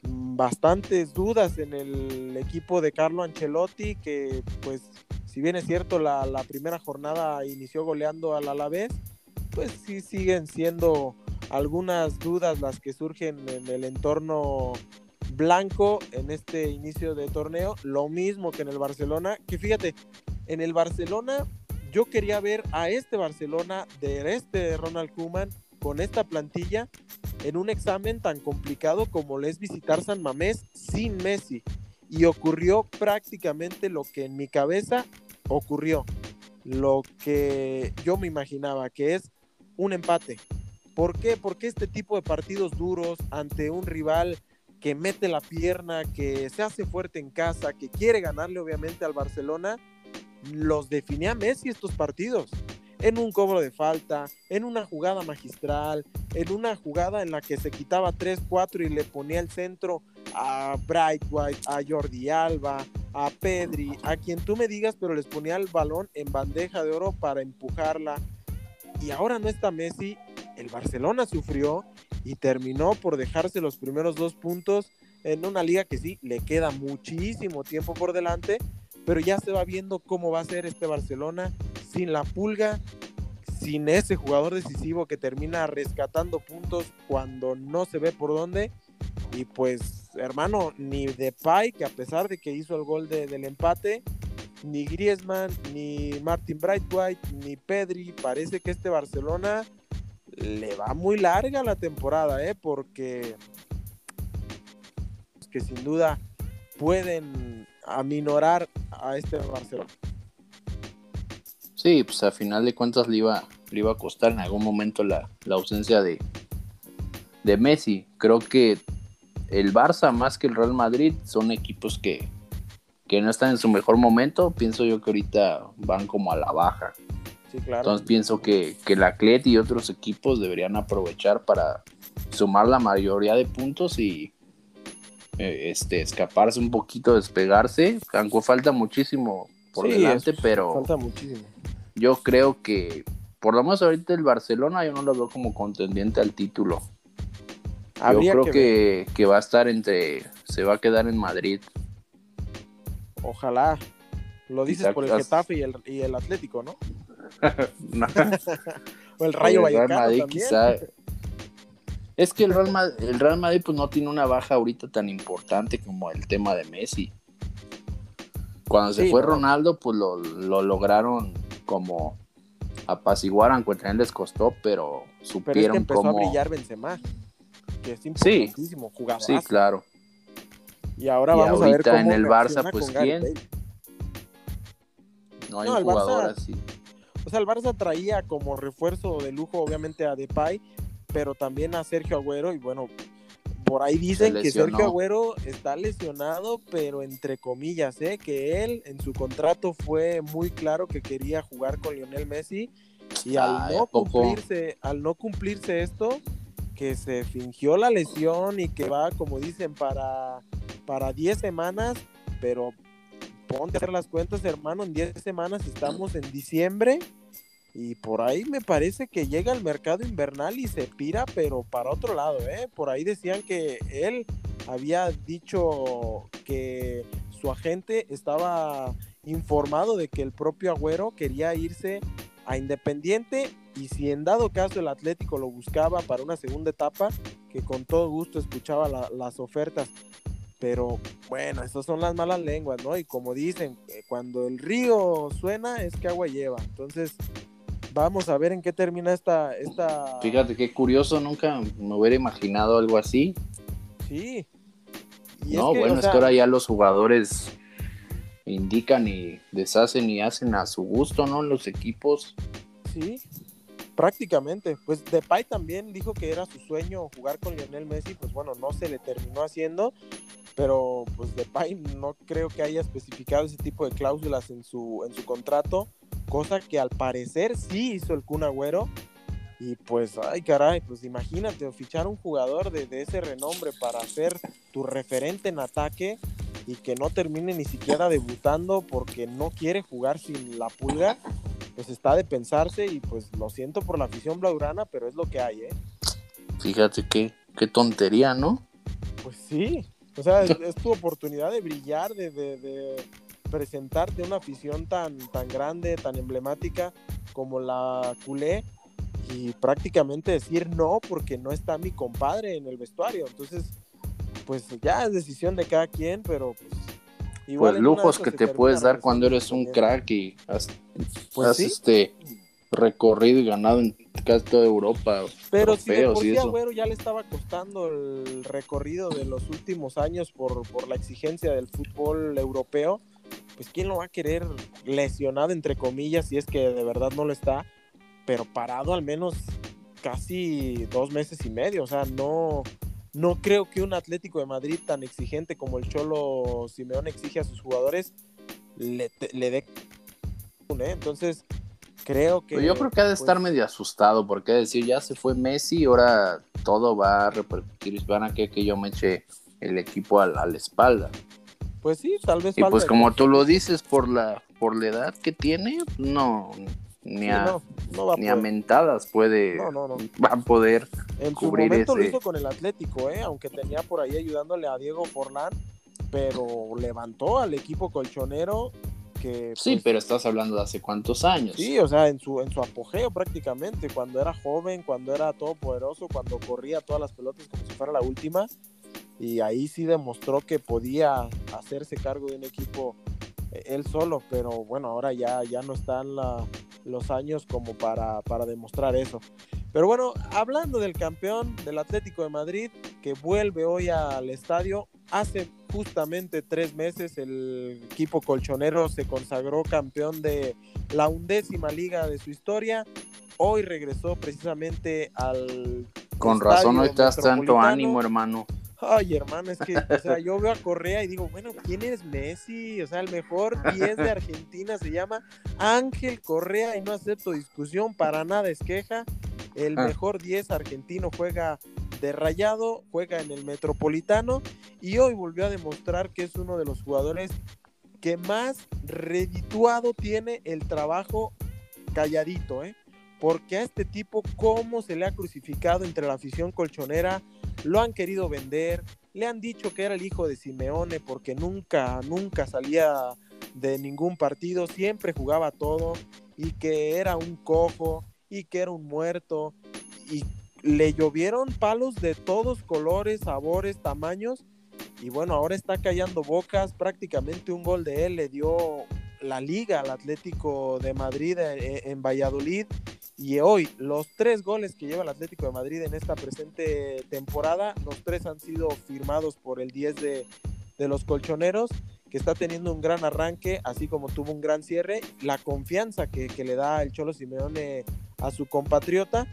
bastantes dudas en el equipo de Carlo Ancelotti que pues si bien es cierto la primera jornada inició goleando al Alavés, pues sí siguen siendo algunas dudas las que surgen en el entorno blanco en este inicio de torneo, lo mismo que en el Barcelona, que fíjate, en el Barcelona yo quería ver a este Barcelona de este Ronald Koeman con esta plantilla en un examen tan complicado como es visitar San Mamés sin Messi. Y ocurrió prácticamente lo que en mi cabeza ocurrió. Lo que yo me imaginaba, que es un empate. ¿Por qué? Porque este tipo de partidos duros ante un rival que mete la pierna, que se hace fuerte en casa, que quiere ganarle obviamente al Barcelona, los definía Messi estos partidos. En un cobro de falta, en una jugada magistral, en una jugada en la que se quitaba 3-4 y le ponía el centro a Bright White, a Jordi Alba, a Pedri, a quien tú me digas, pero les ponía el balón en bandeja de oro para empujarla. Y ahora no está Messi, el Barcelona sufrió y terminó por dejarse los primeros dos puntos en una liga que sí, le queda muchísimo tiempo por delante, pero ya se va viendo cómo va a ser este Barcelona sin la pulga, sin ese jugador decisivo que termina rescatando puntos cuando no se ve por dónde. Y pues, hermano, ni Depay, que a pesar de que hizo el gol del empate, ni Griezmann, ni Martin Brightwhite, ni Pedri, parece que este Barcelona le va muy larga la temporada, ¿eh? Porque que sin duda pueden aminorar a este Barcelona. Sí, pues a final de cuentas le iba, le iba a costar en algún momento la, ausencia de, de Messi. Creo que el Barça más que el Real Madrid son equipos que, que no están en su mejor momento. Pienso yo que ahorita van como a la baja. Entonces pienso que, que el Atlet y otros equipos deberían aprovechar para sumar la mayoría de puntos y eh, este, escaparse un poquito, despegarse. Aunque falta muchísimo por delante, pero falta muchísimo. yo creo que por lo menos ahorita el Barcelona yo no lo veo como contendiente al título. yo creo que, que, va a estar entre, se va a quedar en Madrid. Ojalá. Lo dices por el Getafe y el, y el Atlético, ¿no? o el Rayo Vallecano Es que el Real, Madrid, el Real Madrid pues no tiene una baja ahorita tan importante como el tema de Messi. Cuando se fue Ronaldo, pues lo, lograron como apaciguar, aunque también les costó, pero supieron pero es que empezó a brillar Benzema, que es importantísimo, sí, Sí, claro. Y ahora vamos a ver cómo en el Barça, pues quién. No hay un jugador así. O sea, el Barça traía como refuerzo de lujo, obviamente, a Depay, pero también a Sergio Agüero. Y bueno, por ahí dicen que Sergio Agüero está lesionado, pero entre comillas, ¿eh? que él en su contrato fue muy claro que quería jugar con Lionel Messi. Y al, no cumplirse, al no cumplirse esto, que se fingió la lesión y que va, como dicen, para, para 10 semanas, pero ponte a hacer las cuentas, hermano, en 10 semanas estamos en diciembre y por ahí me parece que llega al mercado invernal y se pira, pero para otro lado, ¿eh? Por ahí decían que él había dicho que su agente estaba informado de que el propio Agüero quería irse a Independiente y si en dado caso el Atlético lo buscaba para una segunda etapa, que con todo gusto escuchaba las ofertas. Pero bueno, esas son las malas lenguas, ¿no? Y como dicen, eh, cuando el río suena es que agua lleva. Entonces, vamos a ver en qué termina esta... esta... Fíjate qué curioso, nunca me hubiera imaginado algo así. Sí. no, bueno, es que ahora ya los jugadores indican y deshacen y hacen a su gusto, ¿no? Los equipos. Sí, prácticamente. Pues Depay también dijo que era su sueño jugar con Lionel Messi, pues bueno, no se le terminó haciendo pero pues Depay no creo que haya especificado ese tipo de cláusulas en su, en su contrato, cosa que al parecer sí hizo el Kun Agüero. Y pues, ay caray, pues imagínate, fichar un jugador de, ese renombre para ser tu referente en ataque y que no termine ni siquiera debutando porque no quiere jugar sin la pulga, pues está de pensarse y pues lo siento por la afición blaugrana, pero es lo que hay, ¿eh? Fíjate qué, qué tontería, ¿no? Pues sí, o sea, es, tu oportunidad de brillar, de, presentarte una afición tan, tan grande, tan emblemática como la culé y prácticamente decir no porque no está mi compadre en el vestuario. Entonces, pues ya es decisión de cada quien, pero pues Igual pues lujos que te puedes dar cuando eres un crack y has, pues este recorrido y ganado en casi toda Europa. Pero si de por sí Agüero ya le estaba costando el recorrido de los últimos años por, por la exigencia del fútbol europeo, pues quién lo va a querer lesionado entre comillas si es que de verdad no lo está, pero parado al menos casi dos meses y medio, o sea, no, no creo que un Atlético de Madrid tan exigente como el Cholo Simeón exige a sus jugadores le, dé... ¿eh? Entonces, creo que... yo creo que ha de estar pues medio asustado, porque decir, ya se fue Messi, ahora todo va a repercutir, van a que, que yo me eche el equipo a, la espalda. Pues sí, tal vez. Y pues como tú lo dices, por la, por la edad que tiene, no, ni, a, ni a mentadas puede va a poder en su momento lo hizo con el Atlético ¿eh? aunque tenía por ahí ayudándole a Diego Forlán pero levantó al equipo colchonero que sí pues, pero estás hablando de hace cuántos años sí o sea en su en su apogeo prácticamente cuando era joven cuando era todopoderoso cuando corría todas las pelotas como si fuera la última y ahí sí demostró que podía hacerse cargo de un equipo eh, él solo, pero bueno, ahora ya, ya no están los años como para, para demostrar eso. Pero bueno, hablando del campeón del Atlético de Madrid, que vuelve hoy al estadio, hace justamente tres meses el equipo colchonero se consagró campeón de la undécima liga de su historia. Hoy regresó precisamente al... Con razón no estás tanto ánimo, hermano. Ay, hermano, es que, o sea, yo veo a Correa y digo, bueno, ¿quién es Messi? O sea, el mejor 10 de Argentina se llama Ángel Correa y no acepto discusión, para nada es queja. El ah. mejor 10 argentino juega de rayado, juega en el Metropolitano y hoy volvió a demostrar que es uno de los jugadores que más redituado tiene el trabajo calladito, ¿eh? Porque a este tipo, ¿cómo se le ha crucificado entre la afición colchonera? lo han querido vender, le han dicho que era el hijo de Simeone porque nunca, nunca salía de ningún partido, siempre jugaba todo y que era un cojo y que era un muerto y le llovieron palos de todos colores, sabores, tamaños y bueno, ahora está callando bocas, prácticamente un gol de él le dio la liga al Atlético de Madrid eh, en Valladolid y hoy, los tres goles que lleva el Atlético de Madrid en esta presente temporada, los tres han sido firmados por el 10 de, los colchoneros, que está teniendo un gran arranque, así como tuvo un gran cierre, la confianza que, le da el Cholo Simeone a su compatriota.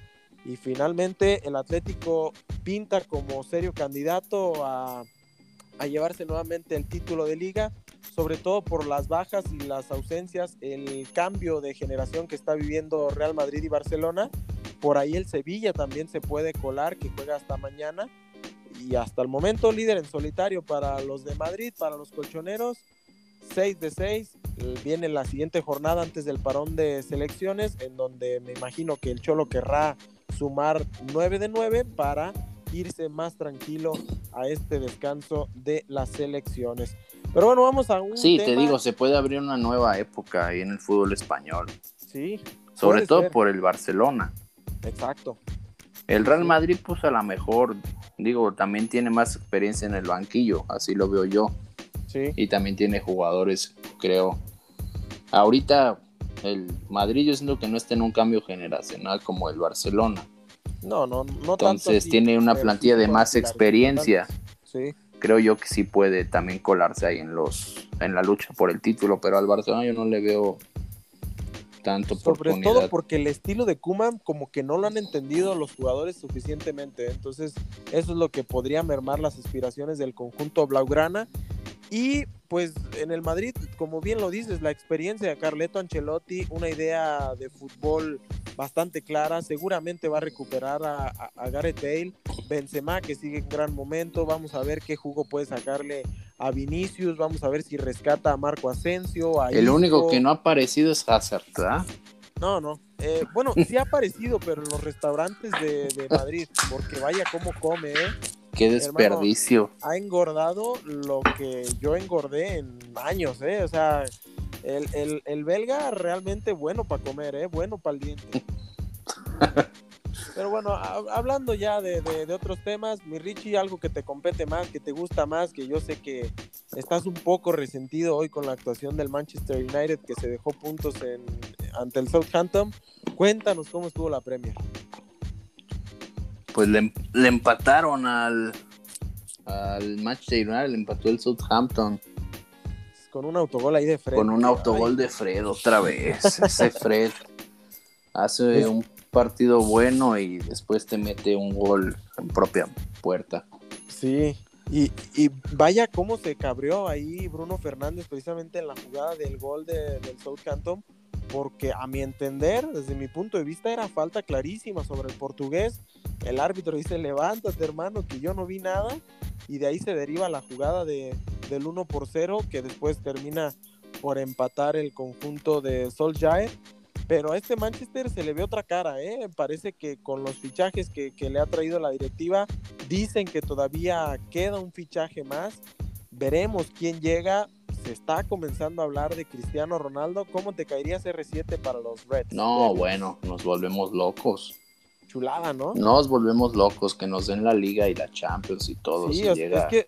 Y finalmente el Atlético pinta como serio candidato a, llevarse nuevamente el título de liga sobre todo por las bajas y las ausencias, el cambio de generación que está viviendo Real Madrid y Barcelona. Por ahí el Sevilla también se puede colar, que juega hasta mañana. Y hasta el momento líder en solitario para los de Madrid, para los colchoneros. 6 de 6. Viene la siguiente jornada antes del parón de selecciones, en donde me imagino que el Cholo querrá sumar 9 de 9 para irse más tranquilo a este descanso de las selecciones. Pero bueno, vamos a un. Sí, te digo, se puede abrir una nueva época ahí en el fútbol español. Sí. Sobre todo por el Barcelona. Exacto. El Real Madrid, pues a lo mejor, digo, también tiene más experiencia en el banquillo, así lo veo yo. Sí. Y también tiene jugadores, creo. Ahorita el Madrid yo siento que no está en un cambio generacional como el Barcelona. No, no, no. Entonces tiene una plantilla de más experiencia. Sí creo yo que sí puede también colarse ahí en los en la lucha por el título, pero al Barcelona yo no le veo tanto Sobre todo porque el estilo de Kuman como que no lo han entendido los jugadores suficientemente, entonces eso es lo que podría mermar las aspiraciones del conjunto blaugrana y pues en el Madrid, como bien lo dices, la experiencia de Carleto Ancelotti, una idea de fútbol bastante clara, seguramente va a recuperar a, Gareth Bale, Benzema que sigue en gran momento, vamos a ver qué jugo puede sacarle a Vinicius, vamos a ver si rescata a Marco Asensio, a El único que no ha aparecido es Hazard, ¿verdad? No, no. Eh, bueno, sí ha aparecido, pero en los restaurantes de, de Madrid, porque vaya cómo come, ¿eh? Qué desperdicio. ha engordado lo que yo engordé en años, ¿eh? O sea, el, el belga realmente bueno para comer, ¿eh? Bueno para el diente. Pero bueno, hablando ya de, otros temas, mi Richie, algo que te compete más, que te gusta más, que yo sé que estás un poco resentido hoy con la actuación del Manchester United que se dejó puntos en, ante el Southampton. Cuéntanos cómo estuvo la Premier. Pues le, empataron al, al Manchester United, le empató el Southampton. Con un autogol ahí de Fred. Con un autogol de Fred otra vez. Ese Fred hace un partido bueno y después te mete un gol en propia puerta. Sí, y, y, vaya cómo se cabrió ahí Bruno Fernández precisamente en la jugada del gol de, del Southampton, porque a mi entender, desde mi punto de vista, era falta clarísima sobre el portugués. El árbitro dice, levántate hermano, que yo no vi nada, y de ahí se deriva la jugada de, del 1 por 0, que después termina por empatar el conjunto de Solskjaer pero a este Manchester se le ve otra cara, ¿eh? Parece que con los fichajes que, le ha traído la directiva, dicen que todavía queda un fichaje más. Veremos quién llega. Se está comenzando a hablar de Cristiano Ronaldo. ¿Cómo te caería CR7 para los Reds? No, bueno, nos volvemos locos. Chulada, ¿no? Nos volvemos locos, que nos den la liga y la Champions y todo. Sí, es, es que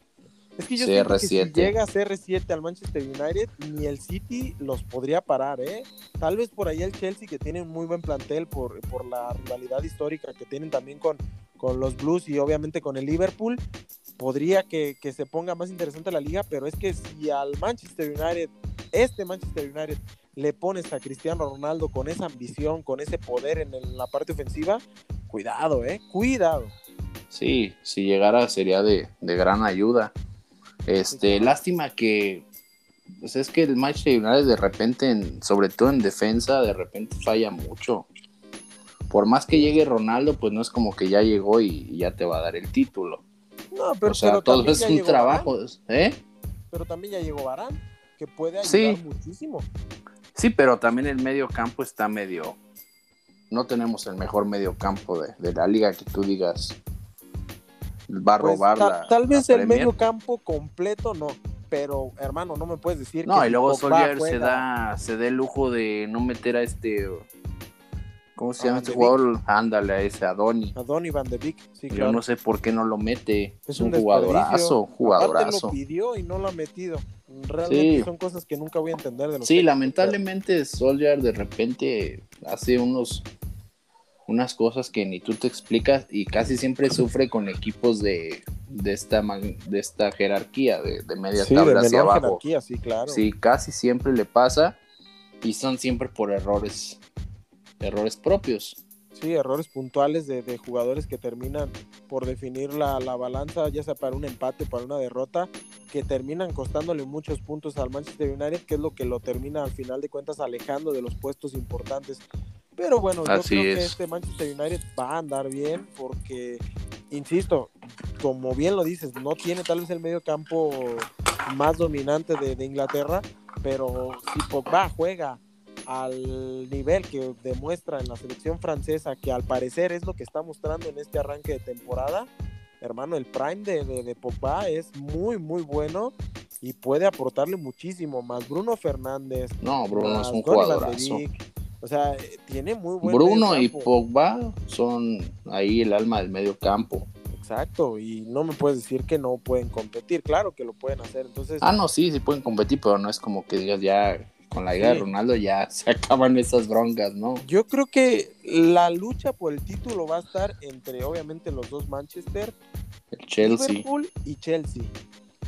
es que yo sé que si llega a CR7 al Manchester United, ni el City los podría parar, ¿eh? Tal vez por ahí el Chelsea, que tiene un muy buen plantel por, por la rivalidad histórica que tienen también con, con los Blues y obviamente con el Liverpool, podría que, que, se ponga más interesante la liga, pero es que si al Manchester United, este Manchester United, le pones a Cristiano Ronaldo con esa ambición, con ese poder en, en la parte ofensiva, cuidado, ¿eh? Cuidado. Sí, si llegara sería de, de gran ayuda. Este, lástima que pues es que el Manchester United de repente, sobre todo en defensa, de repente falla mucho. Por más que llegue Ronaldo, pues no es como que ya llegó y, ya te va a dar el título. No, pero, o sea, todo es un trabajo, ¿eh? Pero también ya llegó Barán, que puede ayudar muchísimo. Sí, pero también el medio campo está medio. No tenemos el mejor medio campo de la liga que tú digas va a pues, robar Tal vez el medio campo completo no, pero hermano, no me puedes decir no, y luego Soldier se da, se da el lujo de no meter a este. ¿Cómo se llama este jugador? Ándale a ese Adoni. Adoni Van de Beek, sí, Yo no sé por qué no lo mete. Es un, jugadorazo, jugadorazo. lo pidió y no lo ha metido. Realmente son cosas que nunca voy a entender de los Sí, lamentablemente Soldier de repente hace unos unas cosas que ni tú te explicas y casi siempre sufre con equipos de, de, esta, de esta jerarquía, de, media tabla hacia abajo. sí, claro. Sí, casi siempre le pasa y son siempre por errores, errores propios. Sí, errores puntuales de, de jugadores que terminan por definir la, la, balanza, ya sea para un empate o para una derrota, que terminan costándole muchos puntos al Manchester United, que es lo que lo termina al final de cuentas alejando de los puestos importantes. Pero bueno, yo creo que este Manchester United va a andar bien porque, insisto, como bien lo dices, no tiene tal vez el medio campo más dominante de, Inglaterra, pero si Pogba juega al nivel que demuestra en la selección francesa, que al parecer es lo que está mostrando en este arranque de temporada, hermano, el prime de, de, Pogba es muy, muy bueno y puede aportarle muchísimo. Más Bruno Fernández. No, Bruno es un jugador o sea, tiene muy buen Bruno y Pogba son ahí el alma del medio campo. Exacto, y no me puedes decir que no pueden competir, claro que lo pueden hacer, entonces... Ah, no, sí, sí pueden competir, pero no es como que digas ya con la idea de Ronaldo ya se acaban esas broncas, ¿no? Yo creo que la lucha por el título va a estar entre obviamente los dos Manchester, el Chelsea Liverpool y Chelsea.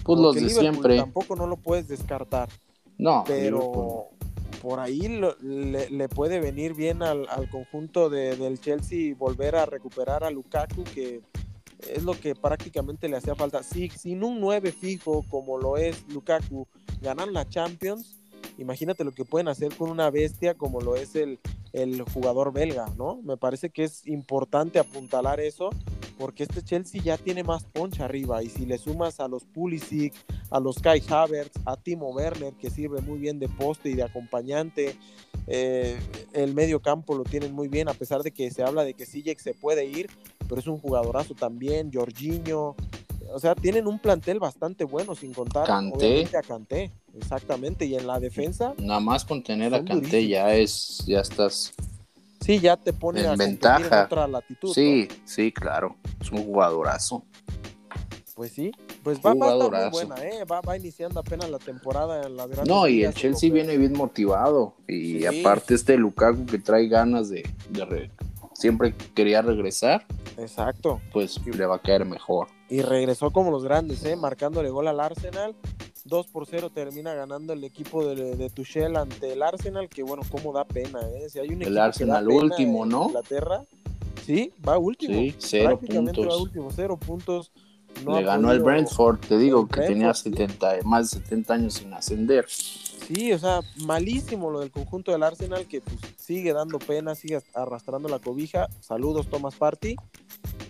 Pues los de siempre. Tampoco no lo puedes descartar. No, pero por ahí le, puede venir bien al, conjunto del Chelsea volver a recuperar a Lukaku, que es lo que prácticamente le hacía falta. Si, sin un 9 fijo como lo es Lukaku, ganan la Champions, imagínate lo que pueden hacer con una bestia como lo es el, el jugador belga, ¿no? Me parece que es importante apuntalar eso porque este Chelsea ya tiene más poncha arriba y si le sumas a los Pulisic, a los Kai Havertz, a Timo Werner que sirve muy bien de poste y de acompañante, eh, el medio campo lo tienen muy bien a pesar de que se habla de que Sijek se puede ir, pero es un jugadorazo también, Jorginho, o sea, tienen un plantel bastante bueno, sin contar Canté. a Canté, exactamente, y en la defensa. Nada más con tener a Canté ya es, ya estás. Sí, ya te pone en a ventaja. En otra latitud. Sí, sí, claro, es un jugadorazo. Pues sí, pues va, va a estar muy buena, ¿eh? va, va, iniciando apenas la temporada en las grandes No, y el Chelsea viene bien motivado. Y aparte este Lukaku que trae ganas de, de siempre quería regresar. Exacto. Pues le va a caer mejor. Y regresó como los grandes, ¿eh? marcándole gol al Arsenal. 2 por 0 termina ganando el equipo de, de, Tuchel ante el Arsenal, que bueno, cómo da pena, ¿eh? Si hay un el Arsenal último, ¿no? Inglaterra, sí, va último. Sí, cero Prácticamente puntos. va último, cero puntos. Le ganó el Brentford, te digo, que tenía 70, más de 70 años sin ascender. Sí, o sea, malísimo lo del conjunto del Arsenal que pues, sigue dando pena, sigue arrastrando la cobija. Saludos, Thomas Party.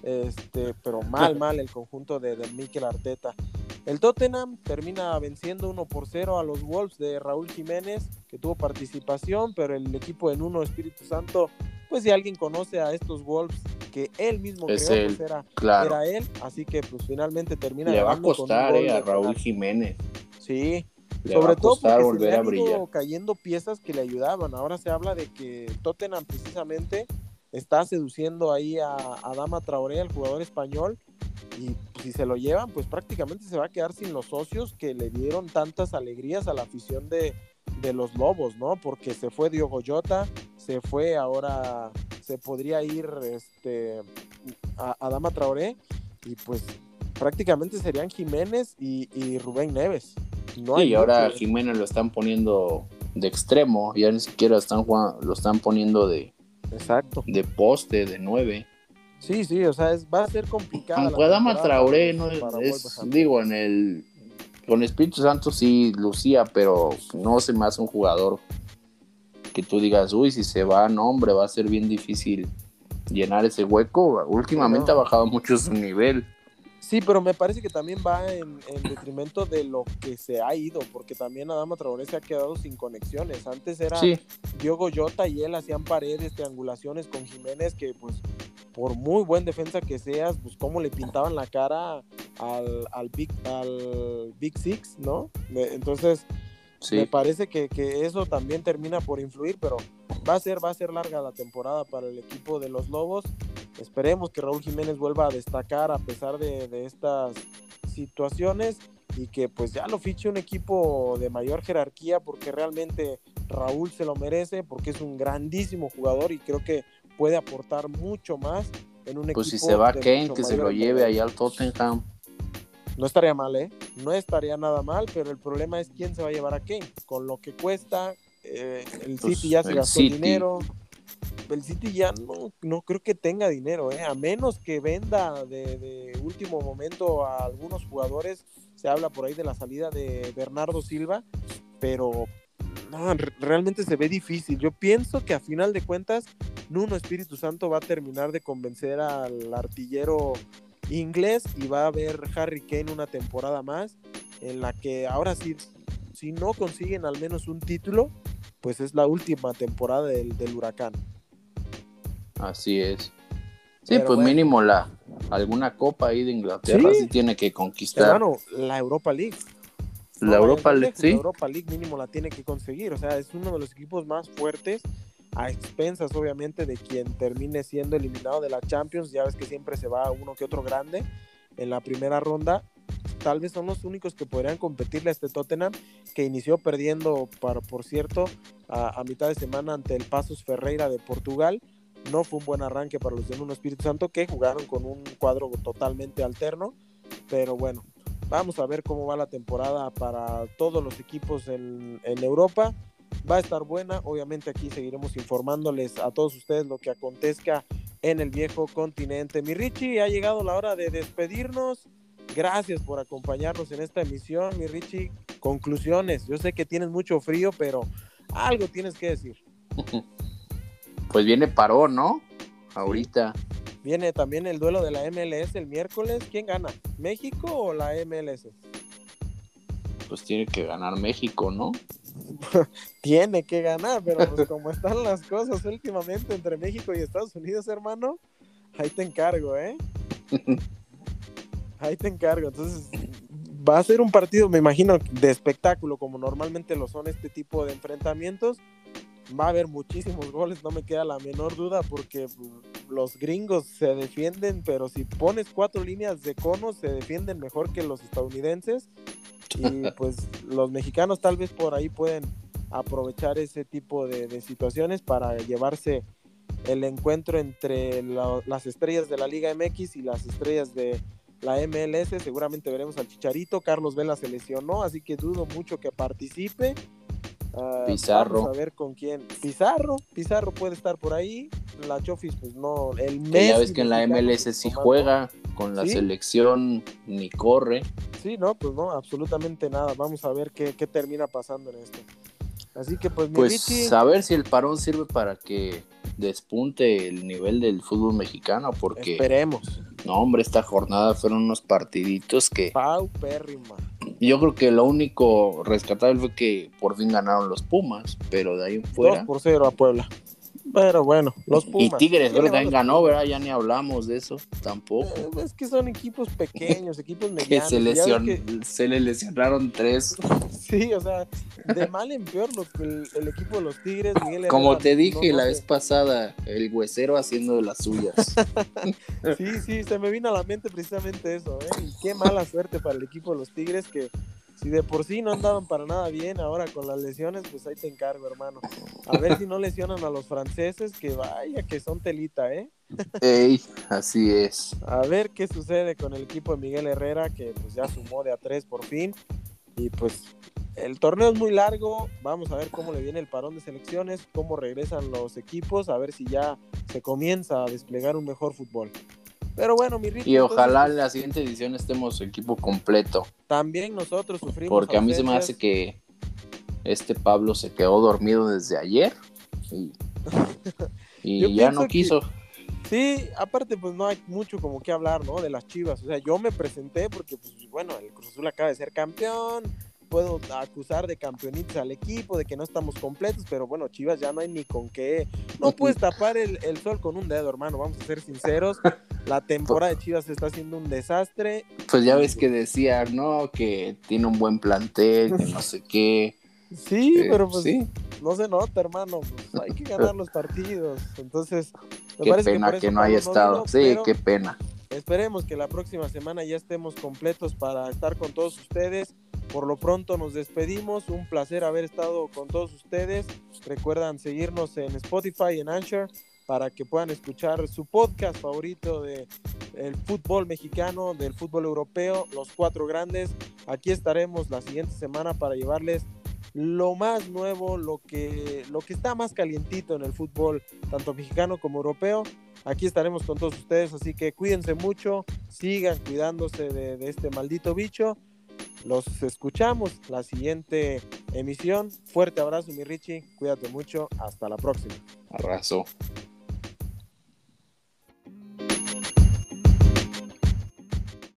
Este, pero mal, mal el conjunto de, de Mikel Arteta. El Tottenham termina venciendo 1 por 0 a los Wolves de Raúl Jiménez, que tuvo participación, pero el equipo en uno Espíritu Santo, pues si alguien conoce a estos Wolves que él mismo es creó, él, pues era, claro. era, él, así que pues finalmente termina Le va a costar con un eh, a Raúl. Jiménez. Sí, Le sobre va a todo porque volver se a brillar. cayendo piezas que le ayudaban. Ahora se habla de que Tottenham precisamente está seduciendo ahí a, a Dama Traoré, el jugador español, y pues, si se lo llevan, pues prácticamente se va a quedar sin los socios que le dieron tantas alegrías a la afición de, de los Lobos, ¿no? Porque se fue Diogo Jota, se fue ahora, se podría ir este, a, a Dama Traoré, y pues prácticamente serían Jiménez y, y Rubén Neves. No hay y ahora. Jiménez lo están poniendo de extremo, ya ni siquiera están jugando, lo están poniendo de, Exacto. de poste, de nueve. Sí, sí, o sea, es, va a ser complicado. Aunque Adama Traoré no es, es- digo, en el con Espíritu Santo sí lucía, pero no se me hace un jugador que tú digas, uy, si se va, no, hombre, va a ser bien difícil llenar ese hueco. Últimamente No. ha bajado mucho su nivel. Sí, pero me parece que también va en, en detrimento de lo que se ha ido, porque también Adama Traoré se ha quedado sin conexiones. Antes era Sí, Diogo Jota y él hacían paredes, triangulaciones con Jiménez, que pues por muy buen defensa que seas, pues cómo le pintaban la cara al, al, Big, al Big Six, ¿no? De- Entonces, me sí. parece que, que eso también termina por influir, pero va a ser, va a ser larga la temporada para el equipo de los Lobos. Esperemos que Raúl Jiménez vuelva a destacar a pesar de, de estas situaciones y que pues ya lo fiche un equipo de mayor jerarquía porque realmente Raúl se lo merece porque es un grandísimo jugador y creo que puede aportar mucho más en un Pues equipo si se va mucho que se lo lleve allá al Tottenham. No estaría mal, ¿eh? No estaría nada mal, pero el problema es quién se va a llevar a Kane. Con lo que cuesta, eh, el Pues, City ya se gastó City. dinero. El City ya no, no creo que tenga dinero, ¿eh? A menos que venda de, de último momento a algunos jugadores. Se habla por ahí de la salida de Bernardo Silva, pero no, re- realmente se ve difícil. Yo pienso que a final de cuentas, Nuno Espíritu Santo va a terminar de convencer al artillero inglés y va a haber Harry Kane una temporada más en la que ahora sí, si no consiguen al menos un título, pues es la última temporada del, del huracán. Así es. Sí, Pero pues bueno. mínimo la alguna copa ahí de Inglaterra Sí. sí, tiene que conquistar. Hermano, la Europa League. La Europa League, sí. La Europa League mínimo la tiene que conseguir. O sea, es uno de los equipos más fuertes a expensas, obviamente, de quien termine siendo eliminado de la Champions. Ya ves que siempre se va uno que otro grande en la primera ronda. Tal vez son los únicos que podrían competirle a este Tottenham, que inició perdiendo, para, por cierto, a, mitad de semana ante el Pasos Ferreira de Portugal. No fue un buen arranque para los de Nuno Espíritu Santo, que jugaron con un cuadro totalmente alterno. Pero bueno, vamos a ver cómo va la temporada para todos los equipos en, en Europa. Va a estar buena. Obviamente aquí seguiremos informándoles a todos ustedes lo que acontezca en el viejo continente. Mi Richie, ha llegado la hora de despedirnos. Gracias por acompañarnos en esta emisión, mi Richie. Conclusiones. Yo sé que tienes mucho frío, pero algo tienes que decir. Pues viene parón, ¿no? Ahorita. Viene también el duelo de la MLS el miércoles. ¿Quién gana? ¿México o la MLS? Pues tiene que ganar México, ¿no? Tiene que ganar, pero pues como están las cosas últimamente entre México y Estados Unidos, hermano, ahí te encargo, ¿eh? Ahí te encargo. Entonces, va a ser un partido, me imagino, de espectáculo, como normalmente lo son este tipo de enfrentamientos. Va a haber muchísimos goles, no me queda la menor duda, porque los gringos se defienden, pero si pones cuatro líneas de conos, se defienden mejor que los estadounidenses. Y pues los mexicanos tal vez por ahí pueden aprovechar ese tipo de, situaciones para llevarse el encuentro entre las estrellas de la Liga MX y las estrellas de la MLS. Seguramente veremos al Chicharito. Carlos Vela se lesionó, así que dudo mucho que participe. Uh, Pizarro. Vamos a ver con quién. Pizarro, Pizarro puede estar por ahí. La Chofis, pues no. El ya ves que en la MLS sí juega, con la selección ni corre. Sí, no, pues no, absolutamente nada. Vamos a ver qué, qué termina pasando en esto. Así que pues, pues a ver si el parón sirve para que despunte el nivel del fútbol mexicano, porque esperemos. No, hombre, esta jornada fueron unos partiditos que. Paupérrima. Yo creo que lo único rescatable fue que por fin ganaron los Pumas, pero de ahí fuera. 2 por 0 a Puebla. Pero bueno, los Pumas. Y Tigres, creo que también ganó, ¿verdad? Ya ni hablamos de eso tampoco. Eh, es que son equipos pequeños, equipos medianos. que se, le lesionaron tres. sí, o sea, de mal en peor el, equipo de los Tigres. Miguel Como te dije la vez pasada, el huesero haciendo de las suyas. sí, sí, se me vino a la mente precisamente eso. ¿eh? Y qué mala suerte para el equipo de los Tigres que si de por sí no andaban para nada bien, ahora con las lesiones, pues ahí te encargo, hermano. A ver si no lesionan a los franceses, que vaya que son telita, ¿eh? Ey, así es. A ver qué sucede con el equipo de Miguel Herrera, que pues ya sumó de a tres por fin. Y pues el torneo es muy largo, vamos a ver cómo le viene el parón de selecciones, cómo regresan los equipos, a ver si ya se comienza a desplegar un mejor fútbol. Pero bueno, mi Y ojalá en la siguiente edición estemos equipo completo. También nosotros sufrimos. Porque a mí se me hace que este Pablo se quedó dormido desde ayer y, ya no quiso. sí, aparte pues no hay mucho como que hablar, ¿no? De las Chivas. O sea, yo me presenté porque pues bueno, el Cruz Azul acaba de ser campeón, puedo acusar de campeonitos al equipo, de que no estamos completos, pero bueno, Chivas ya no hay ni con qué. No puedes tapar el, sol con un dedo, hermano, vamos a ser sinceros. La temporada de Chivas está haciendo un desastre. Pues ya ves que decía, ¿no? Que tiene un buen plantel, que no sé qué. Sí, eh, pero pues sí. no se nota, hermano. Pues, hay que ganar los partidos. Entonces, me qué parece pena que, no haya estado. sí, qué pena. Esperemos que la próxima semana ya estemos completos para estar con todos ustedes. Por lo pronto nos despedimos. Un placer haber estado con todos ustedes. Recuerdan seguirnos en Spotify, y en Anchor, para que puedan escuchar su podcast favorito de el fútbol mexicano, del fútbol europeo, los cuatro grandes. Aquí estaremos la siguiente semana para llevarles lo más nuevo, lo que, lo que está más calientito en el fútbol, tanto mexicano como europeo. Aquí estaremos con todos ustedes, así que cuídense mucho, sigan cuidándose de este maldito bicho los escuchamos la siguiente emisión. Fuerte abrazo, mi Richie. Cuídate mucho. Hasta la próxima. Abrazo.